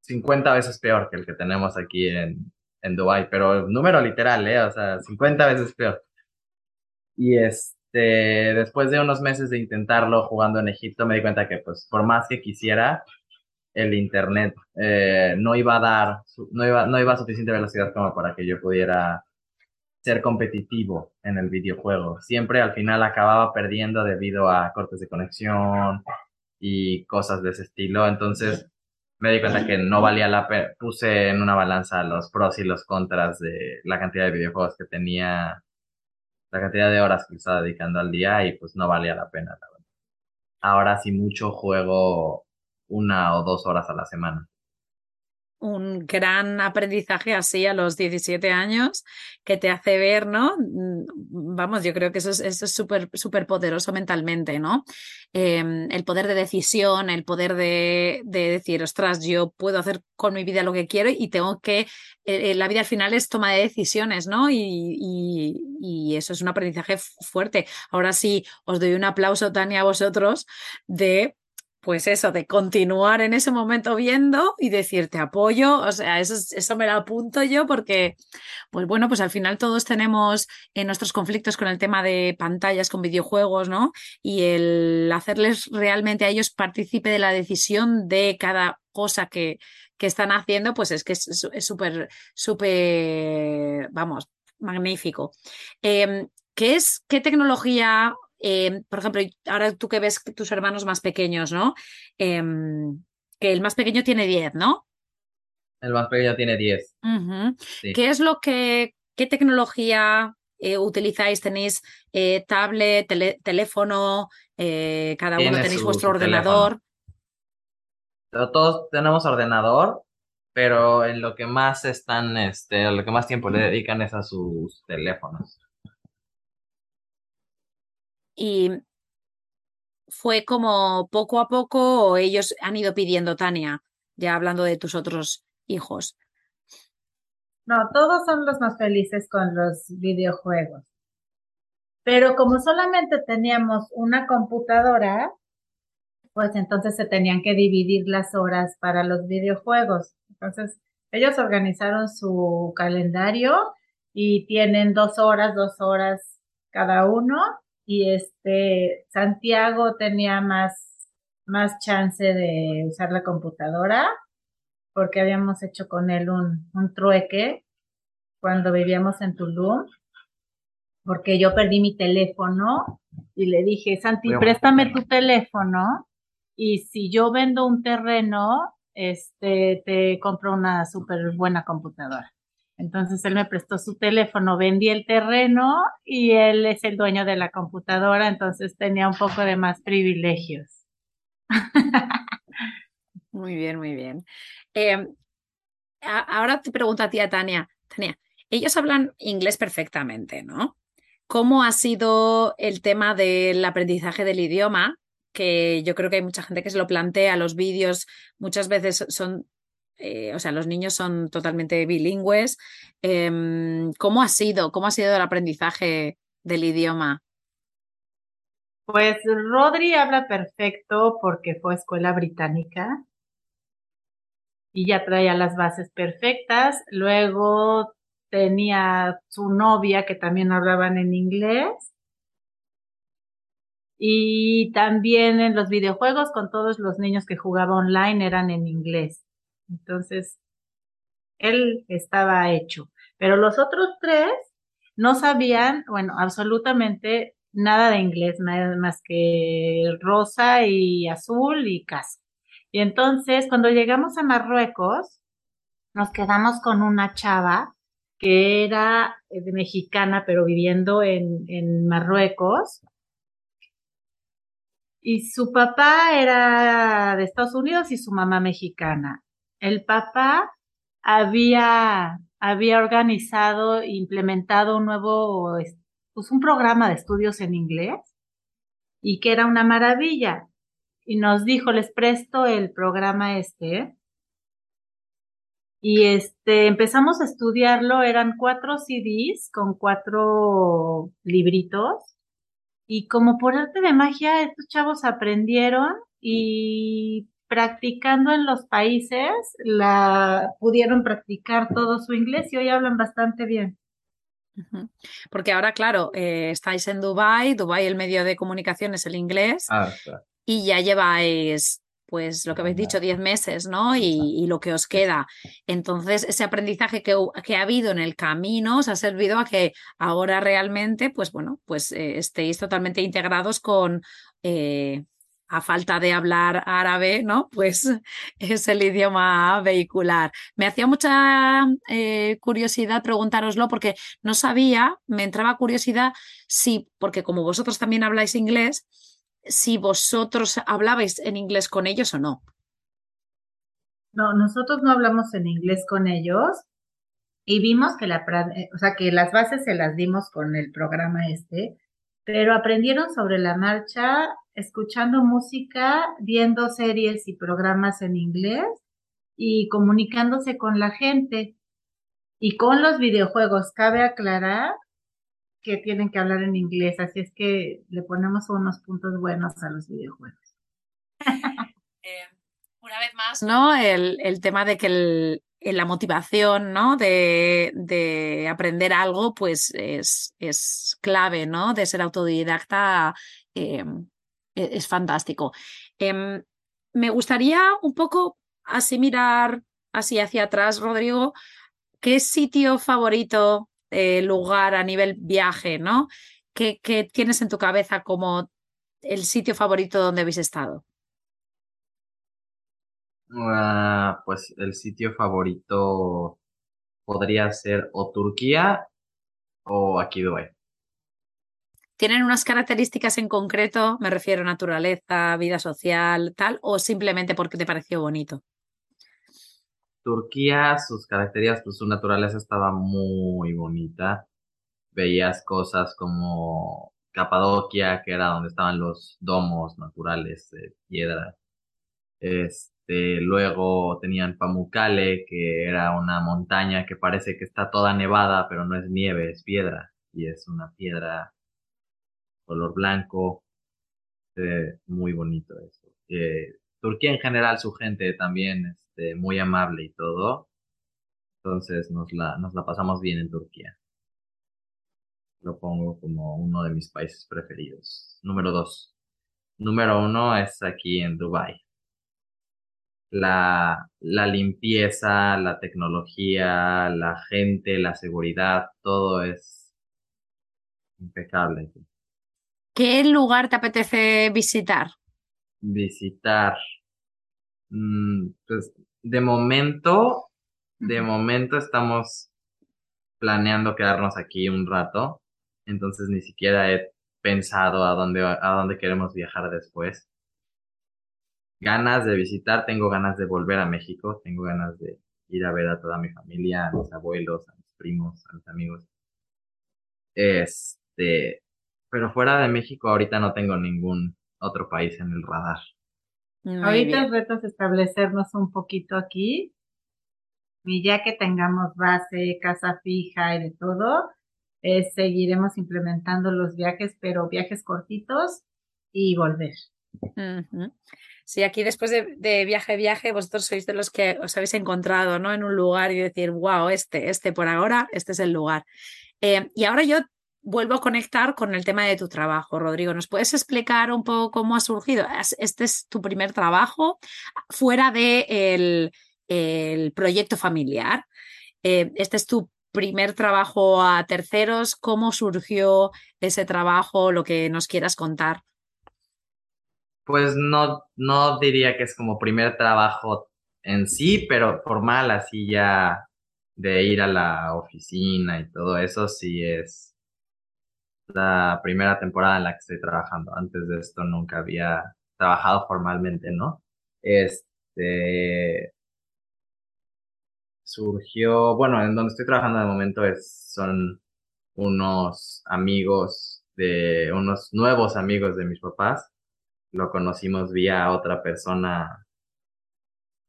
50 veces peor que el que tenemos aquí en, en Dubái, pero número literal, ¿eh? O sea, 50 veces peor. Y este, después de unos meses de intentarlo jugando en Egipto, me di cuenta que, pues, por más que quisiera, el internet eh, no iba a dar, no iba, no iba a suficiente velocidad como para que yo pudiera ser competitivo en el videojuego. Siempre al final acababa perdiendo debido a cortes de conexión y cosas de ese estilo. Entonces me di cuenta que no valía la pena. Puse en una balanza los pros y los contras de la cantidad de videojuegos que tenía, la cantidad de horas que estaba dedicando al día y pues no valía la pena. Ahora sí mucho juego una o dos horas a la semana. Un gran aprendizaje así a los 17 años que te hace ver, ¿no? Vamos, yo creo que eso es eso es súper súper poderoso mentalmente, ¿no? Eh, el poder de decisión, el poder de, de, decir, ostras, yo puedo hacer con mi vida lo que quiero y tengo que, eh, la vida al final es toma de decisiones, ¿no? Y, y, y eso es un aprendizaje fuerte. Ahora sí, os doy un aplauso, Tania, a vosotros de pues eso, de continuar en ese momento viendo y decirte apoyo, o sea, eso, eso me lo apunto yo porque, pues bueno, pues al final todos tenemos en nuestros conflictos con el tema de pantallas, con videojuegos, ¿no? Y el hacerles realmente a ellos partícipe de la decisión de cada cosa que, que están haciendo, pues es que es súper, súper, vamos, magnífico. Eh, ¿Qué es, qué tecnología eh, por ejemplo, ahora tú que ves tus hermanos más pequeños, ¿no? Eh, que el más pequeño tiene 10, ¿no? El más pequeño tiene 10. Uh -huh. sí. ¿Qué es lo que, qué tecnología eh, utilizáis? ¿Tenéis eh, tablet, tele, teléfono? Eh, cada uno tenéis vuestro ordenador. Todos tenemos ordenador, pero en lo que más están, este, lo que más tiempo le dedican es a sus teléfonos. Y fue como poco a poco ellos han ido pidiendo, Tania, ya hablando de tus otros hijos. No, todos son los más felices con los videojuegos. Pero como solamente teníamos una computadora, pues entonces se tenían que dividir las horas para los videojuegos. Entonces, ellos organizaron su calendario y tienen dos horas, dos horas cada uno y este Santiago tenía más, más chance de usar la computadora porque habíamos hecho con él un, un trueque cuando vivíamos en Tulum, porque yo perdí mi teléfono y le dije, Santi, préstame tu teléfono y si yo vendo un terreno, este, te compro una súper buena computadora. Entonces él me prestó su teléfono, vendí el terreno y él es el dueño de la computadora, entonces tenía un poco de más privilegios. Muy bien, muy bien. Eh, ahora te pregunto a ti, a Tania. Tania, ellos hablan inglés perfectamente, ¿no? ¿Cómo ha sido el tema del aprendizaje del idioma? que yo creo que hay mucha gente que se lo plantea, los vídeos muchas veces son eh, o sea, los niños son totalmente bilingües. Em, ¿Cómo ha sido? ¿Cómo ha sido el aprendizaje del idioma? Pues Rodri habla perfecto porque fue a escuela británica y ya traía las bases perfectas. Luego tenía su novia que también hablaban en inglés. Y también en los videojuegos con todos los niños que jugaba online eran en inglés. Entonces, él estaba hecho. Pero los otros tres no sabían, bueno, absolutamente nada de inglés, más que rosa y azul y casa. Y entonces, cuando llegamos a Marruecos, nos quedamos con una chava que era eh, mexicana, pero viviendo en, en Marruecos. Y su papá era de Estados Unidos y su mamá mexicana el papá había, había organizado implementado un nuevo, pues un programa de estudios en inglés y que era una maravilla. Y nos dijo, les presto el programa este. Y este, empezamos a estudiarlo, eran cuatro CDs con cuatro libritos. Y como por arte de magia, estos chavos aprendieron y practicando en los países, la pudieron practicar todo su inglés y hoy hablan bastante bien. Porque ahora, claro, eh, estáis en Dubai, Dubai el medio de comunicación es el inglés ah, y ya lleváis, pues lo que habéis dicho, 10 meses, ¿no? Y, lo que os queda. Entonces, ese aprendizaje que, que, ha habido en el camino os ha servido a que ahora realmente, pues bueno, pues eh, estéis totalmente integrados con... Eh, a falta de hablar árabe, ¿no? Pues es el idioma vehicular. Me hacía mucha eh, curiosidad preguntároslo porque no sabía, me entraba curiosidad si, porque como vosotros también habláis inglés, si vosotros hablabais en inglés con ellos o no. No, nosotros no hablamos en inglés con ellos y vimos que la, eh, o sea, que las bases se las dimos con el programa este, pero aprendieron sobre la marcha escuchando música, viendo series y programas en inglés y comunicándose con la gente. Y con los videojuegos, cabe aclarar que tienen que hablar en inglés, así es que le ponemos unos puntos buenos a los videojuegos. Eh, una vez más, ¿no? El, tema de que la motivación, ¿no? De, de, aprender algo, pues es, es, clave, ¿no? De ser autodidacta eh, e-, es, fantástico. Em, me gustaría un poco así mirar así hacia atrás, Rodrigo, ¿qué sitio favorito, eh, lugar a nivel viaje, ¿no? ¿Qué, tienes en tu cabeza como el sitio favorito donde habéis estado? Pues el sitio favorito podría ser o Turquía o aquí. ¿Tienen unas características en concreto? Me refiero a naturaleza, vida social, tal, o simplemente porque te pareció bonito. Turquía, sus características, pues su naturaleza estaba muy bonita. Veías cosas como Capadocia, que era donde estaban los domos naturales de piedra. Este, luego tenían Pamukkale, que era una montaña que parece que está toda nevada, pero no es nieve, es piedra. Y es una piedra color blanco, muy bonito eso. Eh, Turquía en general, su gente también este, muy amable y todo. Entonces nos la, nos la pasamos bien en Turquía. Lo pongo como uno de mis países preferidos. Número dos. Número uno es aquí en Dubai. La, la limpieza, la tecnología, la gente, la seguridad, todo es impecable. ¿Qué lugar te apetece visitar? Visitar. Mm, pues de momento, de momento estamos planeando quedarnos aquí un rato, entonces ni siquiera he pensado a dónde, a dónde queremos viajar después. Ganas de visitar, tengo ganas de volver a México, tengo ganas de ir a ver a toda mi familia, a mis abuelos, a mis primos, a mis amigos. Este, pero fuera de México ahorita no tengo ningún otro país en el radar. Ahorita el reto es establecernos un poquito aquí y ya que tengamos base, casa fija y de todo, eh, seguiremos implementando los viajes, pero viajes cortitos y volver. Sí, aquí después de, viaje viaje, vosotros sois de los que os habéis encontrado ¿no? en un lugar y decir, wow, este, este por ahora, este es el lugar. Eh, y ahora yo vuelvo a conectar con el tema de tu trabajo, Rodrigo. ¿Nos puedes explicar un poco cómo ha surgido? ¿Este es tu primer trabajo fuera del el proyecto familiar? Eh, ¿Este es tu primer trabajo a terceros? ¿Cómo surgió ese trabajo? Lo que nos quieras contar. Pues no, no diría que es como primer trabajo en sí, pero formal, así ya de ir a la oficina y todo eso, sí es la primera temporada en la que estoy trabajando. Antes de esto nunca había trabajado formalmente, ¿no? Este surgió, bueno, en donde estoy trabajando de momento es, son unos amigos de, unos nuevos amigos de mis papás. Lo conocimos vía otra persona,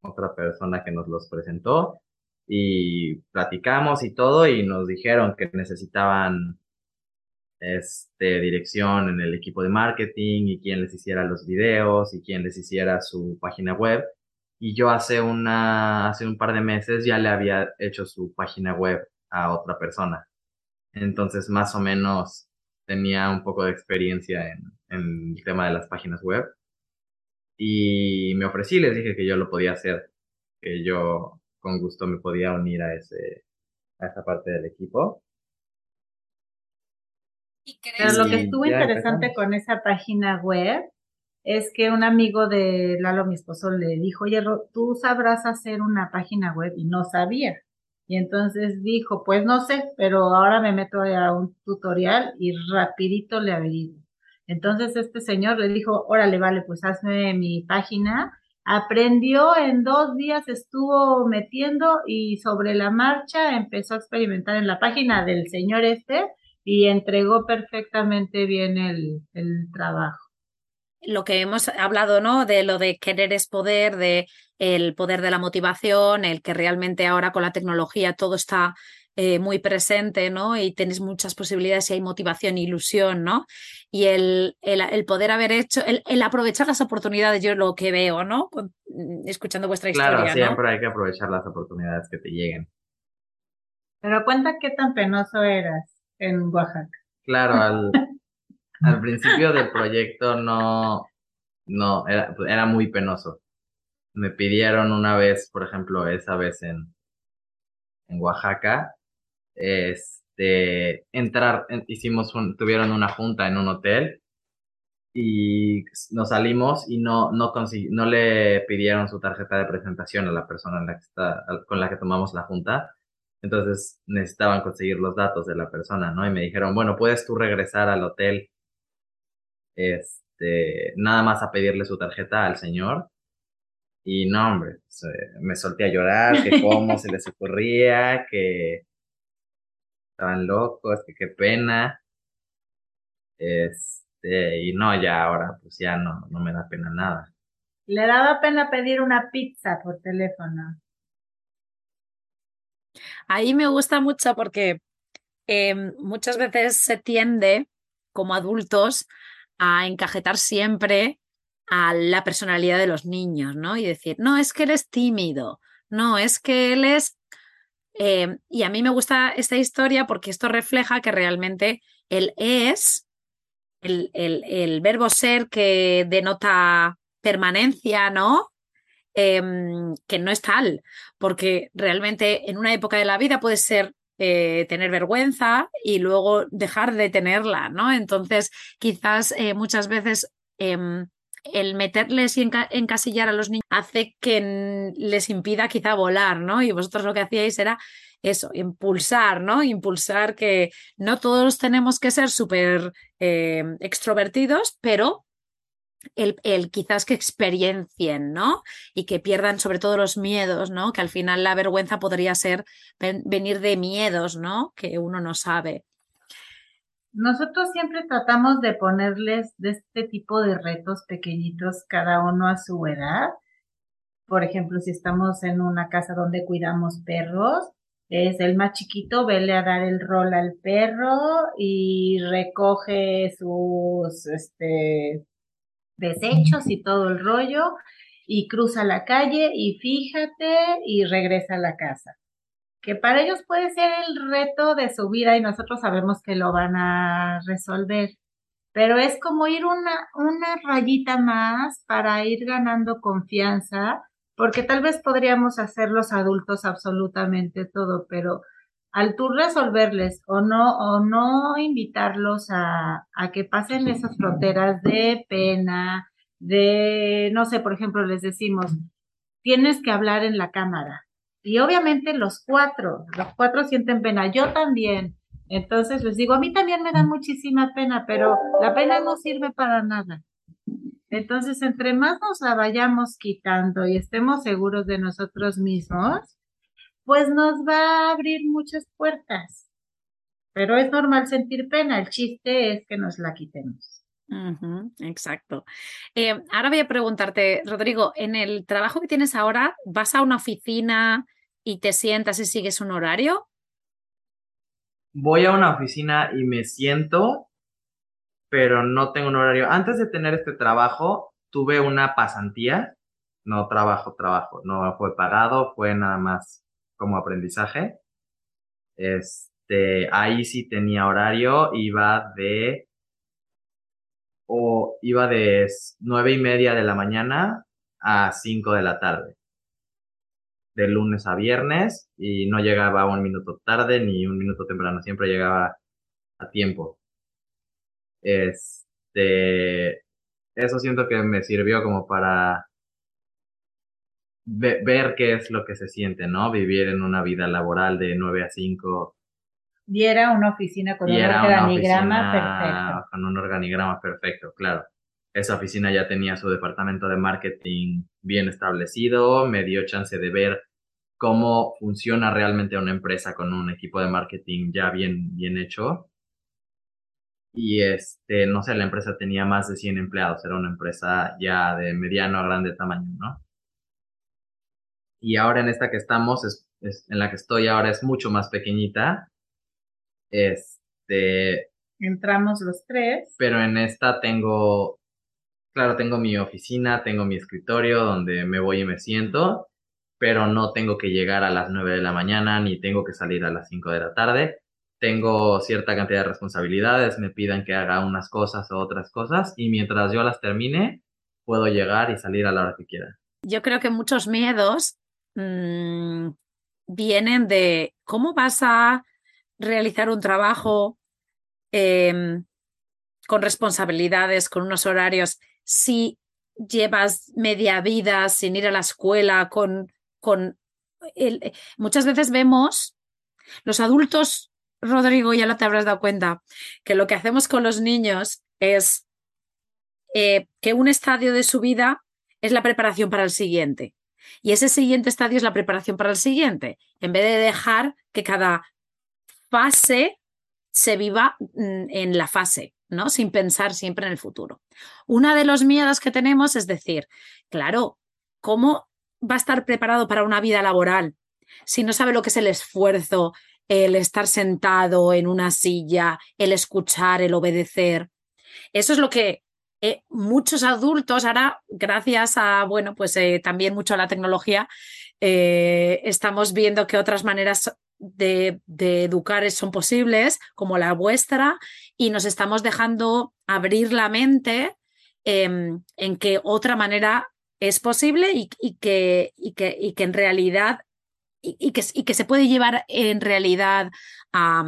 otra persona que nos los presentó y platicamos y todo y nos dijeron que necesitaban este, dirección en el equipo de marketing y quién les hiciera los videos y quién les hiciera su página web. Y yo hace una, hace un par de meses ya le había hecho su página web a otra persona. Entonces, más o menos tenía un poco de experiencia en, en el tema de las páginas web. Y me ofrecí, les dije que yo lo podía hacer, que yo con gusto me podía unir a ese, a esa parte del equipo. Pero lo que estuvo interesante con esa página web es que un amigo de Lalo, mi esposo, le dijo, oye, tú sabrás hacer una página web y no sabía. Y entonces dijo, pues no sé, pero ahora me meto a un tutorial y rapidito le averiguo. Entonces este señor le dijo, órale, vale, pues hazme mi página. Aprendió en dos días, estuvo metiendo y sobre la marcha empezó a experimentar en la página del señor este y entregó perfectamente bien el, el trabajo lo que hemos hablado, ¿no? De lo de querer es poder, de el poder de la motivación, el que realmente ahora con la tecnología todo está eh, muy presente, ¿no? Y tienes muchas posibilidades y hay motivación, ilusión, ¿no? Y el, el, poder haber hecho, el, aprovechar las oportunidades, yo lo que veo, ¿no? Mm, escuchando vuestra historia. Claro, siempre hay que aprovechar las oportunidades que te lleguen. Pero cuenta qué tan penoso eras en Oaxaca. Claro, al, al principio del proyecto no, no, era, era muy penoso. Me pidieron una vez, por ejemplo, esa vez en, en Oaxaca, este, entrar, hicimos un, tuvieron una junta en un hotel y nos salimos y no, no no le pidieron su tarjeta de presentación a la persona con la que tomamos la junta. Entonces necesitaban conseguir los datos de la persona, ¿no? Y me dijeron, bueno, puedes tú regresar al hotel este, nada más a pedirle su tarjeta al señor. Y no, hombre, me solté a llorar, que cómo se les ocurría, que estaban locos, que qué pena. Este, y no, ya ahora, pues ya no, no me da pena nada. Le daba pena pedir una pizza por teléfono. Ahí me gusta mucho porque em, muchas veces se tiende, como adultos, a encajetar siempre a la personalidad de los niños, ¿no? Y decir, no, es que él es tímido, no, es que él es... Eh, y a mí me gusta esta historia porque esto refleja que realmente él es, el, el, verbo ser que denota permanencia, ¿no? Em, que no es tal, porque realmente en una época de la vida puede ser eh, tener vergüenza y luego dejar de tenerla, ¿no? Entonces, quizás eh, muchas veces em, el meterles y encasillar a los niños hace que les impida quizá volar, ¿no? Y vosotros lo que hacíais era eso, impulsar, ¿no? Impulsar que no todos tenemos que ser súper em, extrovertidos, pero el, quizás que experiencien, ¿no? Y que pierdan sobre todo los miedos, ¿no? Que al final la vergüenza podría ser venir de miedos, ¿no? Que uno no sabe. nosotros siempre tratamos de ponerles de este tipo de retos pequeñitos cada uno a su edad. Por ejemplo, si estamos en una casa donde cuidamos perros, es el más chiquito, vele a dar el rol al perro y recoge sus este, desechos y todo el rollo y cruza la calle y fíjate y regresa a la casa. Que para ellos puede ser el reto de su vida y nosotros sabemos que lo van a resolver. Pero es como ir una, una rayita más para ir ganando confianza porque tal vez podríamos hacer los adultos absolutamente todo, pero al tú resolverles o no, o no invitarlos a, a que pasen esas fronteras de pena, de, no sé, por ejemplo, les decimos, tienes que hablar en la cámara. Y obviamente los cuatro, los cuatro sienten pena, yo también. Entonces les digo, a mí también me da muchísima pena, pero la pena no sirve para nada. Entonces, entre más nos la vayamos quitando y estemos seguros de nosotros mismos, pues nos va a abrir muchas puertas. Pero es normal sentir pena, el chiste es que nos la quitemos. exacto. Eh, ahora voy a preguntarte, Rodrigo, en el trabajo que tienes ahora, ¿vas a una oficina y te sientas y sigues un horario? Voy a una oficina y me siento pero no tengo un horario. Antes de tener este trabajo, tuve una pasantía, no trabajo, trabajo, no fue pagado, fue nada más como aprendizaje. Este, ahí sí tenía horario, iba de, o iba de nueve y media de la mañana a cinco de la tarde. De lunes a viernes y no llegaba un minuto tarde ni un minuto temprano, siempre llegaba a tiempo. Este, eso siento que me sirvió como para ver qué es lo que se siente, ¿no? Vivir en una vida laboral de 9 a 5. Y era una oficina con un organigrama perfecto. Con un organigrama perfecto, claro. Esa oficina ya tenía su departamento de marketing bien establecido, me dio chance de ver cómo funciona realmente una empresa con un equipo de marketing ya bien, bien hecho y este, no sé, la empresa tenía más de 100 empleados, era una empresa ya de mediano a grande tamaño, ¿no? Y ahora en esta que estamos, es, en la que estoy ahora es mucho más pequeñita. Este. Entramos los tres. Pero en esta tengo, claro, tengo mi oficina, tengo mi escritorio donde me voy y me siento, pero no tengo que llegar a las 9 de la mañana ni tengo que salir a las 5 de la tarde tengo cierta cantidad de responsabilidades, me pidan que haga unas cosas o otras cosas y mientras yo las termine, puedo llegar y salir a la hora que quiera. Yo creo que muchos miedos mm, vienen de cómo vas a realizar un trabajo em, con responsabilidades, con unos horarios, si llevas media vida sin ir a la escuela, con, con muchas veces vemos los adultos Rodrigo, ya lo te habrás dado cuenta, que lo que hacemos con los niños es eh, que un estadio de su vida es la preparación para el siguiente. Y ese siguiente estadio es la preparación para el siguiente, en vez de dejar que cada fase se viva mm, en la fase, ¿no? Sin pensar siempre en el futuro. Una de los miedos que tenemos es decir, claro, ¿cómo va a estar preparado para una vida laboral si no sabe lo que es el esfuerzo, el estar sentado en una silla, el escuchar, el obedecer. Eso es lo que eh, muchos adultos ahora, gracias a, bueno, pues eh, también mucho a la tecnología, eh, estamos viendo que otras maneras de, educar son posibles, como la vuestra, y nos estamos dejando abrir la mente em, en que otra manera es posible y, que, y, que, y que en realidad y, que, que, se puede llevar en realidad a,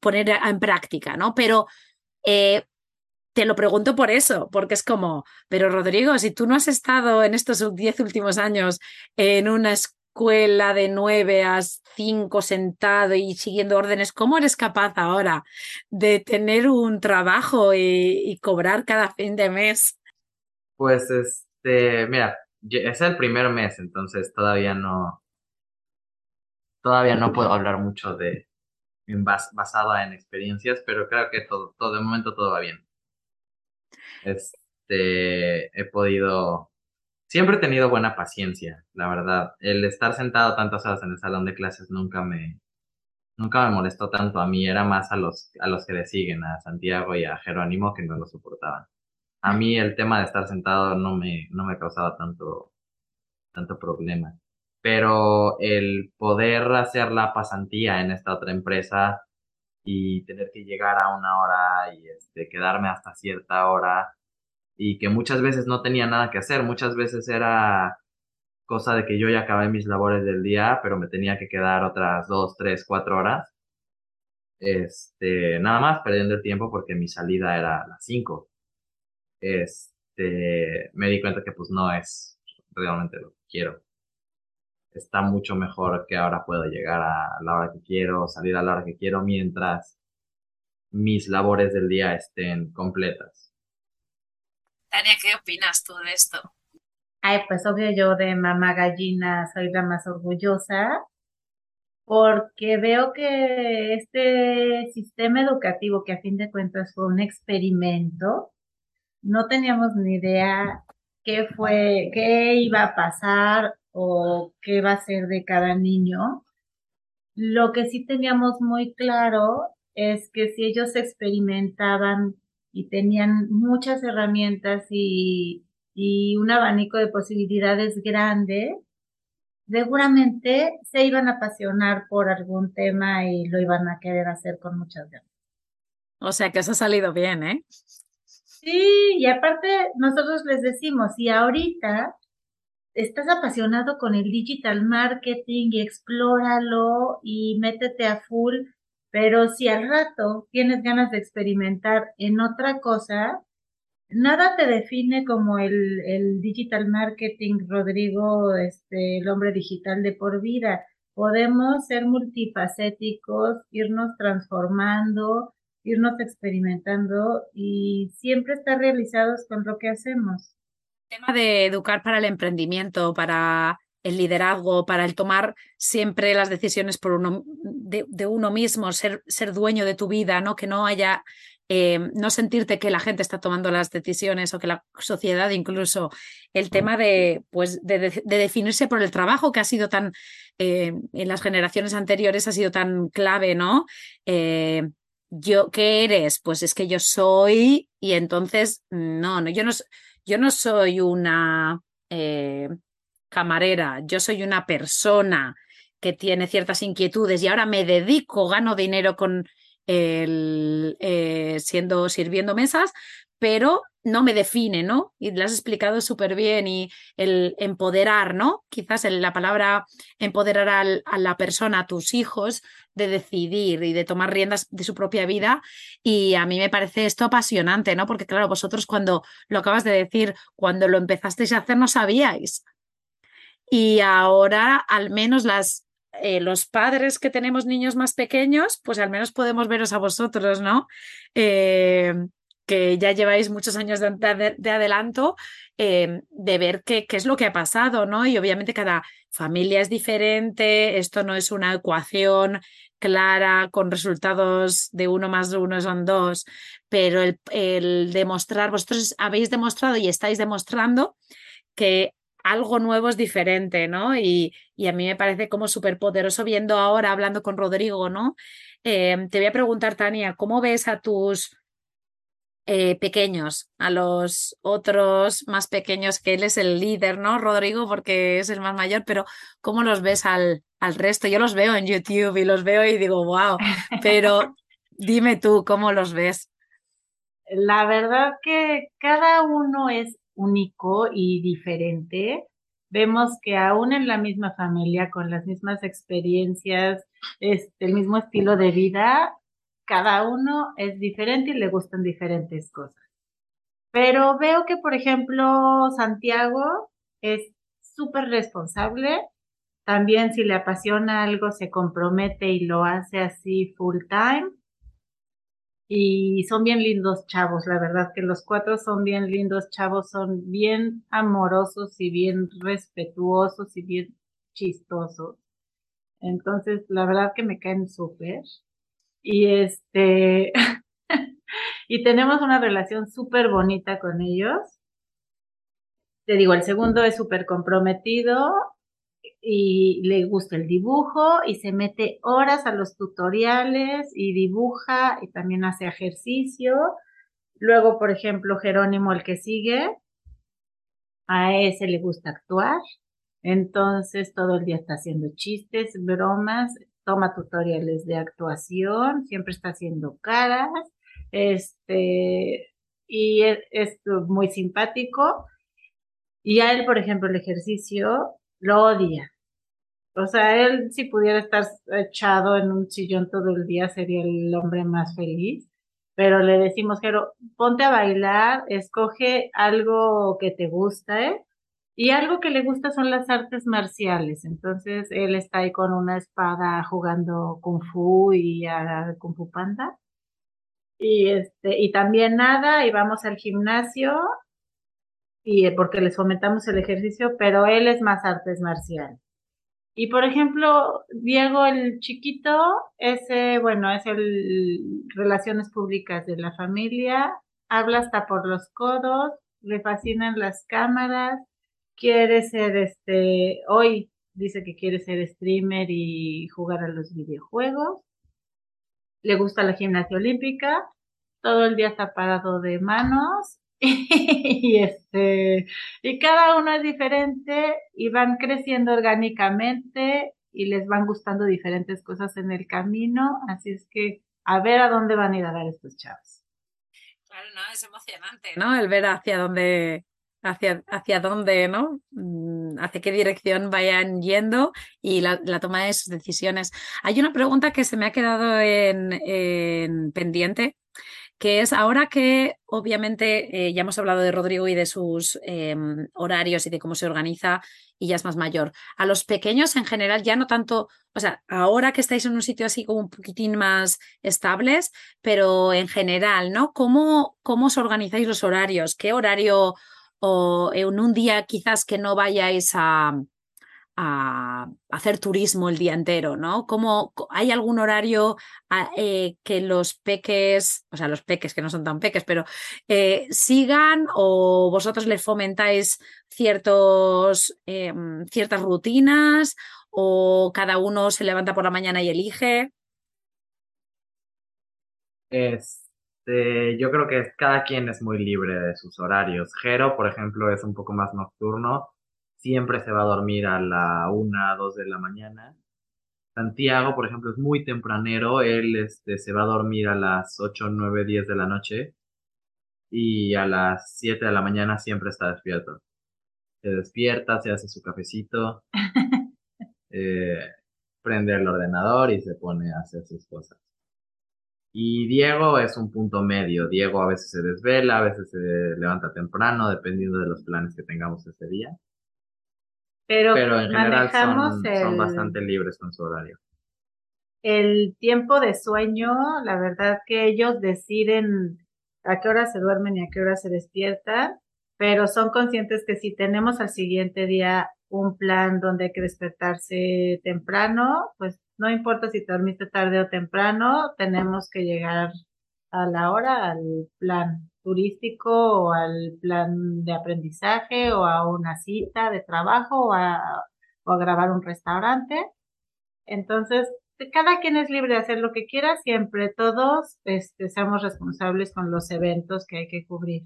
poner en práctica, ¿no? Pero te lo pregunto por eso, porque es como, pero Rodrigo, si tú no has estado en estos diez últimos años en una escuela de nueve a cinco sentado y siguiendo órdenes, ¿cómo eres capaz ahora de tener un trabajo y, y cobrar cada fin de mes? Pues este, mira, es el primer mes, entonces todavía no, todavía no puedo hablar mucho de, en basada en experiencias, pero creo que todo, todo, de momento todo va bien. Este, he podido, siempre he tenido buena paciencia, la verdad. El estar sentado tantas horas en el salón de clases nunca me, nunca me molestó tanto a mí, era más a los, a los que le siguen, a Santiago y a Jerónimo, que no lo soportaban. A mí el tema de estar sentado no me, no me causaba tanto, tanto problema. Pero el poder hacer la pasantía en esta otra empresa y tener que llegar a una hora y este, quedarme hasta cierta hora y que muchas veces no tenía nada que hacer, muchas veces era cosa de que yo ya acabé mis labores del día, pero me tenía que quedar otras dos, tres, cuatro horas. Este, nada más perdiendo el tiempo porque mi salida era a las cinco. Este, me di cuenta que pues no es realmente lo que quiero. Está mucho mejor que ahora puedo llegar a la hora que quiero, salir a la hora que quiero, mientras mis labores del día estén completas. Tania, ¿qué opinas tú de esto? Ay, pues obvio yo de mamá gallina soy la más orgullosa porque veo que este sistema educativo que a fin de cuentas fue un experimento, no teníamos ni idea qué fue, qué iba a pasar o qué va a ser de cada niño. Lo que sí teníamos muy claro es que si ellos experimentaban y tenían muchas herramientas y y un abanico de posibilidades grande, seguramente se iban a apasionar por algún tema y lo iban a querer hacer con muchas ganas. O sea que eso ha salido bien, ¿eh? Sí, y aparte nosotros les decimos, si ahorita estás apasionado con el digital marketing y explóralo y métete a full, pero si al rato tienes ganas de experimentar en otra cosa, nada te define como el, el digital marketing, Rodrigo, este, el hombre digital de por vida. Podemos ser multifacéticos, irnos transformando, irnos experimentando y siempre estar realizados con lo que hacemos. El tema de educar para el emprendimiento, para el liderazgo, para el tomar siempre las decisiones por uno, de, de, uno mismo, ser, ser dueño de tu vida, ¿no? Que no haya eh, no sentirte que la gente está tomando las decisiones o que la sociedad incluso el tema de pues de, definirse por el trabajo que ha sido tan eh, en las generaciones anteriores ha sido tan clave no eh, yo qué eres pues es que yo soy y entonces no no yo no yo no soy una camarera yo soy una persona que tiene ciertas inquietudes y ahora me dedico gano dinero con el, eh, siendo, sirviendo mesas, pero no me define, ¿no? Y lo has explicado súper bien y el empoderar, ¿no? Quizás la palabra empoderar a la persona, a tus hijos, de decidir y de tomar riendas de su propia vida. Y a mí me parece esto apasionante, ¿no? Porque claro, vosotros cuando lo acabas de decir, cuando lo empezasteis a hacer no sabíais. Y ahora al menos las eh, los padres que tenemos niños más pequeños, pues al menos podemos veros a vosotros, ¿no? Eh, que ya lleváis muchos años de, adelanto, eh, de ver qué, qué, es lo que ha pasado, ¿no? Y obviamente cada familia es diferente, esto no es una ecuación clara con resultados de uno más uno son dos, pero el, el demostrar, vosotros habéis demostrado y estáis demostrando que algo nuevo es diferente, ¿no? Y, y a mí me parece como súper poderoso viendo ahora, hablando con Rodrigo, ¿no? Eh, te voy a preguntar, Tania, ¿cómo ves a tus eh, pequeños, a los otros más pequeños, que él es el líder, ¿no? Rodrigo, porque es el más mayor, pero ¿cómo los ves al, al resto? Yo los veo en YouTube y los veo y digo, wow, pero dime tú, ¿cómo los ves? La verdad que cada uno es único y diferente, vemos que aún en la misma familia, con las mismas experiencias, este, el mismo estilo de vida, cada uno es diferente y le gustan diferentes cosas. Pero veo que, por ejemplo, Santiago es súper responsable. También si le apasiona algo, se compromete y lo hace así full time y son bien lindos chavos, la verdad que los cuatro son bien lindos chavos, son bien amorosos y bien respetuosos y bien chistosos. Entonces, la verdad que me caen súper. Y este, y tenemos una relación súper bonita con ellos. Te digo, el segundo es súper comprometido y le gusta el dibujo y se mete horas a los tutoriales y dibuja y también hace ejercicio. Luego, por ejemplo, Jerónimo, el que sigue, a ese le gusta actuar. Entonces, todo el día está haciendo chistes, bromas, toma tutoriales de actuación, siempre está haciendo caras, este, y es, muy simpático. Y a él, por ejemplo, el ejercicio lo odia. O sea, él si pudiera estar echado en un sillón todo el día sería el hombre más feliz. Pero le decimos, pero ponte a bailar, escoge algo que te guste. Y algo que le gusta son las artes marciales. Entonces él está ahí con una espada jugando kung fu y a kung fu panda. Y este, y también nada, y vamos al gimnasio, y eh, porque les fomentamos el ejercicio, pero él es más artes marciales. Y por ejemplo, Diego el chiquito, ese, bueno, es el relaciones públicas de la familia, habla hasta por los codos, le fascinan las cámaras, quiere ser este, hoy dice que quiere ser streamer y jugar a los videojuegos, le gusta la gimnasia olímpica, todo el día está parado de manos. Y este y cada uno es diferente y van creciendo orgánicamente y les van gustando diferentes cosas en el camino, así es que a ver a dónde van a ir a dar estos chavos. Claro, no, es emocionante, ¿no? El ver hacia dónde hacia, hacia dónde, ¿no? Mm, hacia qué dirección vayan yendo y la, toma de sus decisiones. Hay una pregunta que se me ha quedado en, en pendiente que es ahora que obviamente eh, ya hemos hablado de Rodrigo y de sus em, horarios y de cómo se organiza y ya es más mayor. A los pequeños en general ya no tanto, o sea, ahora que estáis en un sitio así como un poquitín más estables, pero en general, ¿no? ¿Cómo, cómo os organizáis los horarios? ¿Qué horario o en un día quizás que no vayáis a, a hacer turismo el día entero, ¿no? ¿Cómo, ¿Hay algún horario ah, eh, que los peques, o sea, los peques que no son tan peques, pero eh, sigan o vosotros les fomentáis ciertos, em, ciertas rutinas o cada uno se levanta por la mañana y elige? Este, yo creo que cada quien es muy libre de sus horarios. Jero, por ejemplo, es un poco más nocturno siempre se va a dormir a la una, dos de la mañana. Santiago, por ejemplo, es muy tempranero, él este, se va a dormir a las 8, 9, 10 de la noche y a las 7 de la mañana siempre está despierto. Se despierta, se hace su cafecito, eh, prende el ordenador y se pone a hacer sus cosas. Y Diego es un punto medio. Diego a veces se desvela, a veces se levanta temprano, dependiendo de los planes que tengamos ese día. Pero, en general son, bastante libres con su horario. El tiempo de sueño, la verdad que ellos deciden a qué hora se duermen y a qué hora se despiertan, pero son conscientes que si tenemos al siguiente día un plan donde hay que despertarse temprano, pues no importa si te dormiste tarde o temprano, tenemos que llegar a la hora al plan turístico o al plan de aprendizaje o a una cita de trabajo o a, grabar un restaurante. Entonces, cada quien es libre de hacer lo que quiera, siempre todos este, seamos responsables con los eventos que hay que cubrir.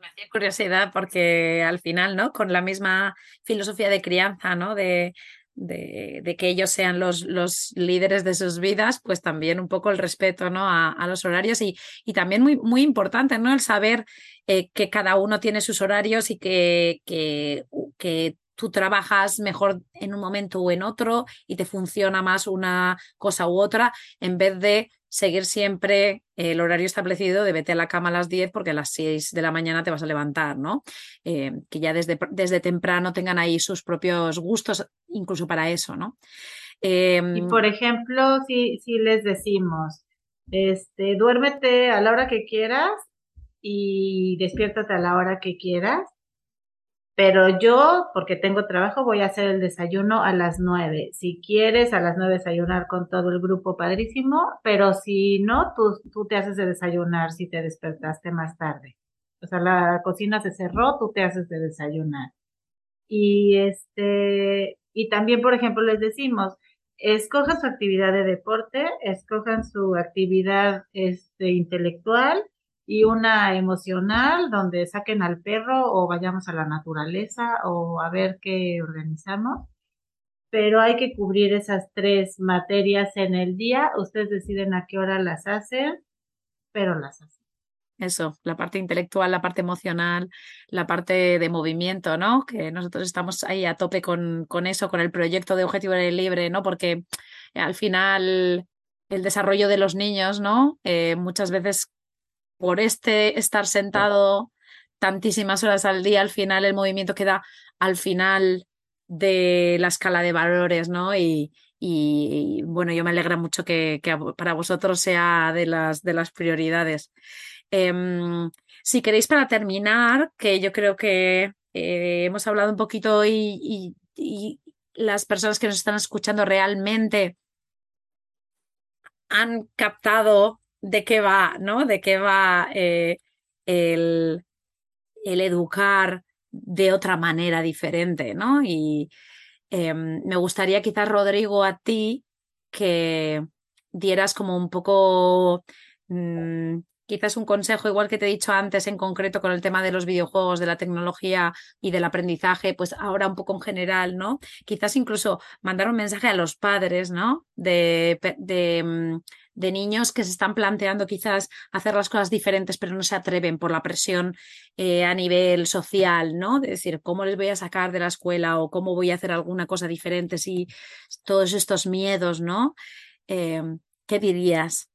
Me hacía curiosidad porque al final, ¿no? Con la misma filosofía de crianza, ¿no? De, de, que ellos sean los, los, líderes de sus vidas, pues también un poco el respeto ¿no? a, los horarios y, y, también muy, muy importante ¿no? el saber eh, que cada uno tiene sus horarios y que, que, que tú trabajas mejor en un momento o en otro y te funciona más una cosa u otra en vez de seguir siempre el horario establecido de vete a la cama a las 10 porque a las 6 de la mañana te vas a levantar, ¿no? Eh, que ya desde, desde temprano tengan ahí sus propios gustos, incluso para eso, ¿no? Em, y por ejemplo, si, si les decimos, este, duérmete a la hora que quieras y despiértate a la hora que quieras, pero yo, porque tengo trabajo, voy a hacer el desayuno a las nueve. Si quieres, a las nueve desayunar con todo el grupo, padrísimo, pero si no, tú, tú te haces de desayunar si te despertaste más tarde. O sea, la cocina se cerró, tú te haces de desayunar. Y este, y también, por ejemplo, les decimos, escojan su actividad de deporte, escojan su actividad este, intelectual y una emocional donde saquen al perro o vayamos a la naturaleza o a ver qué organizamos. Pero hay que cubrir esas tres materias en el día. Ustedes deciden a qué hora las hacen, pero las hacen. Eso, la parte intelectual, la parte emocional, la parte de movimiento, ¿no? Que nosotros estamos ahí a tope con, con eso, con el proyecto de Objetivo Libre, ¿no? Porque al final el desarrollo de los niños, ¿no? Eh, muchas veces por este estar sentado tantísimas horas al día, al final el movimiento queda al final de la escala de valores, ¿no? Y, y, bueno, yo me alegra mucho que, que, para vosotros sea de las, de las prioridades. Em, si queréis para terminar, que yo creo que eh, hemos hablado un poquito y, y, las personas que nos están escuchando realmente han captado de qué va, ¿no? De qué va eh, el, educar de otra manera diferente, ¿no? Y em, me gustaría quizás, Rodrigo, a ti que dieras como un poco mm, quizás un consejo, igual que te he dicho antes en concreto con el tema de los videojuegos, de la tecnología y del aprendizaje, pues ahora un poco en general, ¿no? Quizás incluso mandar un mensaje a los padres, ¿no? De, de, mm, de niños que se están planteando quizás hacer las cosas diferentes, pero no se atreven por la presión eh, a nivel social, ¿no? De decir, ¿cómo les voy a sacar de la escuela o cómo voy a hacer alguna cosa diferente si todos estos miedos, ¿no? Eh, ¿Qué dirías?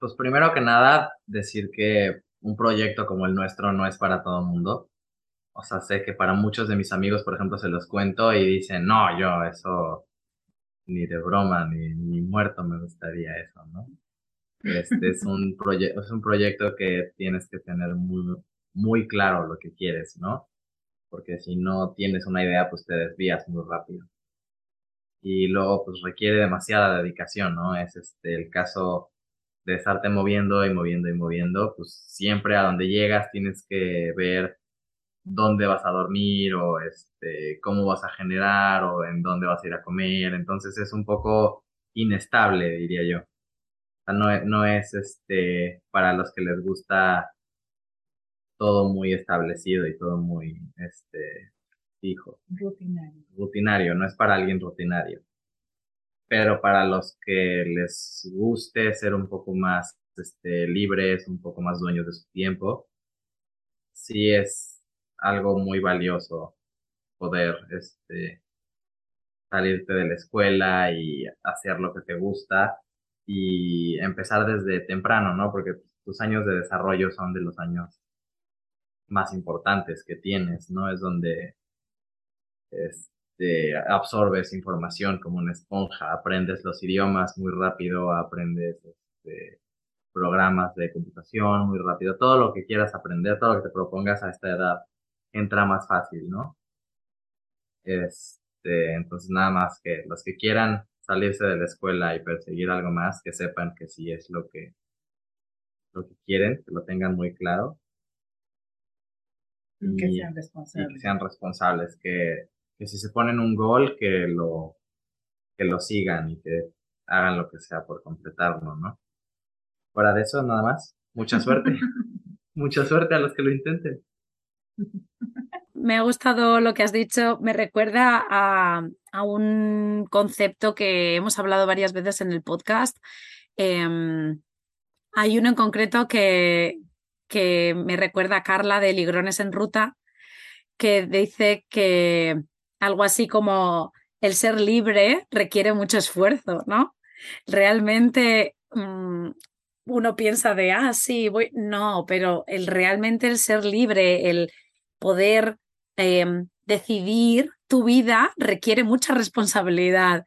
Pues primero que nada, decir que un proyecto como el nuestro no es para todo el mundo. O sea, sé que para muchos de mis amigos, por ejemplo, se los cuento y dicen, no, yo eso ni de broma, ni, ni muerto me gustaría eso, ¿no? Este es un, proyecto es un proyecto que tienes que tener muy, muy claro lo que quieres, ¿no? Porque si no tienes una idea, pues te desvías muy rápido. Y luego, pues requiere demasiada dedicación, ¿no? Es este el caso de estarte moviendo y moviendo y moviendo, pues siempre a donde llegas tienes que ver dónde vas a dormir o este, cómo vas a generar o en dónde vas a ir a comer. Entonces es un poco inestable, diría yo. no, no es este, para los que les gusta todo muy establecido y todo muy este, fijo. Rutinario. Rutinario, no es para alguien rutinario pero para los que les guste ser un poco más este, libres, un poco más dueños de su tiempo, sí es algo muy valioso poder este, salirte de la escuela y hacer lo que te gusta y empezar desde temprano, ¿no? Porque tus años de desarrollo son de los años más importantes que tienes, ¿no? Es donde es, este, absorbes información como una esponja, aprendes los idiomas muy rápido, aprendes este, programas de computación muy rápido, todo lo que quieras aprender, todo lo que te propongas a esta edad entra más fácil, ¿no? Este, entonces nada más que los que quieran salirse de la escuela y perseguir algo más, que sepan que sí es lo que, lo que quieren, que lo tengan muy claro. Y, que sean responsables. Y que sean responsables, que que si se ponen un gol, que lo, que lo sigan y que hagan lo que sea por completarlo, ¿no? Fuera de eso, nada más. Mucha suerte. Mucha suerte a los que lo intenten. Me ha gustado lo que has dicho. Me recuerda a, un concepto que hemos hablado varias veces en el podcast. Em, hay uno en concreto que, que me recuerda a Carla de Ligrones en Ruta, que dice que algo así como el ser libre requiere mucho esfuerzo, ¿no? Realmente mm, uno piensa de, ah, sí, voy, no, pero el realmente el ser libre, el poder em, decidir tu vida requiere mucha responsabilidad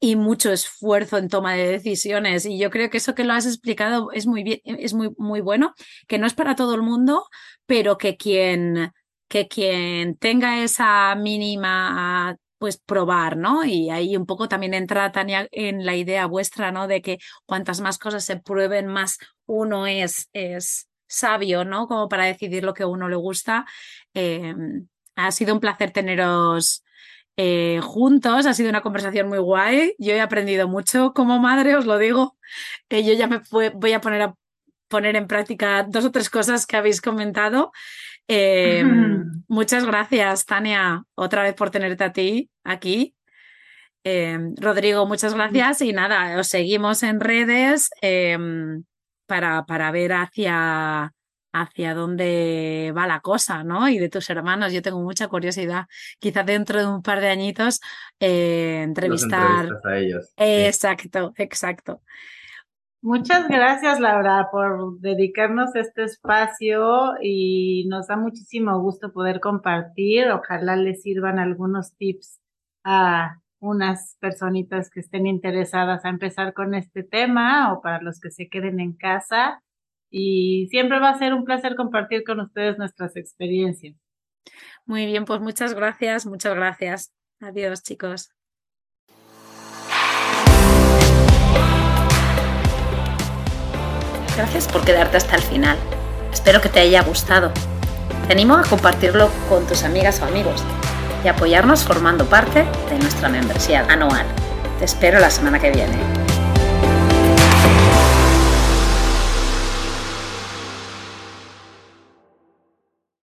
y mucho esfuerzo en toma de decisiones. Y yo creo que eso que lo has explicado es muy bien, es muy, muy bueno, que no es para todo el mundo, pero que quien que quien tenga esa mínima pues probar, ¿no? Y ahí un poco también entra Tania en la idea vuestra, ¿no? De que cuantas más cosas se prueben, más uno es, es sabio, ¿no? Como para decidir lo que a uno le gusta. Em, ha sido un placer teneros eh, juntos, ha sido una conversación muy guay. Yo he aprendido mucho como madre, os lo digo. Eh, yo ya me voy a poner a poner en práctica dos o tres cosas que habéis comentado. Em, muchas gracias, Tania, otra vez por tenerte a ti aquí. Em, Rodrigo, muchas gracias y nada, os seguimos en redes para, para ver hacia, hacia dónde va la cosa, ¿no? Y de tus hermanos, yo tengo mucha curiosidad. Quizás dentro de un par de añitos eh, entrevistar. a ellos. Exacto, exacto. Muchas gracias, Laura, por dedicarnos este espacio y nos da muchísimo gusto poder compartir. Ojalá les sirvan algunos tips a unas personitas que estén interesadas a empezar con este tema o para los que se queden en casa. Y siempre va a ser un placer compartir con ustedes nuestras experiencias. Muy bien, pues muchas gracias, muchas gracias. Adiós, chicos. Gracias por quedarte hasta el final. Espero que te haya gustado. Te animo a compartirlo con tus amigas o amigos y apoyarnos formando parte de nuestra membresía anual. Te espero la semana que viene.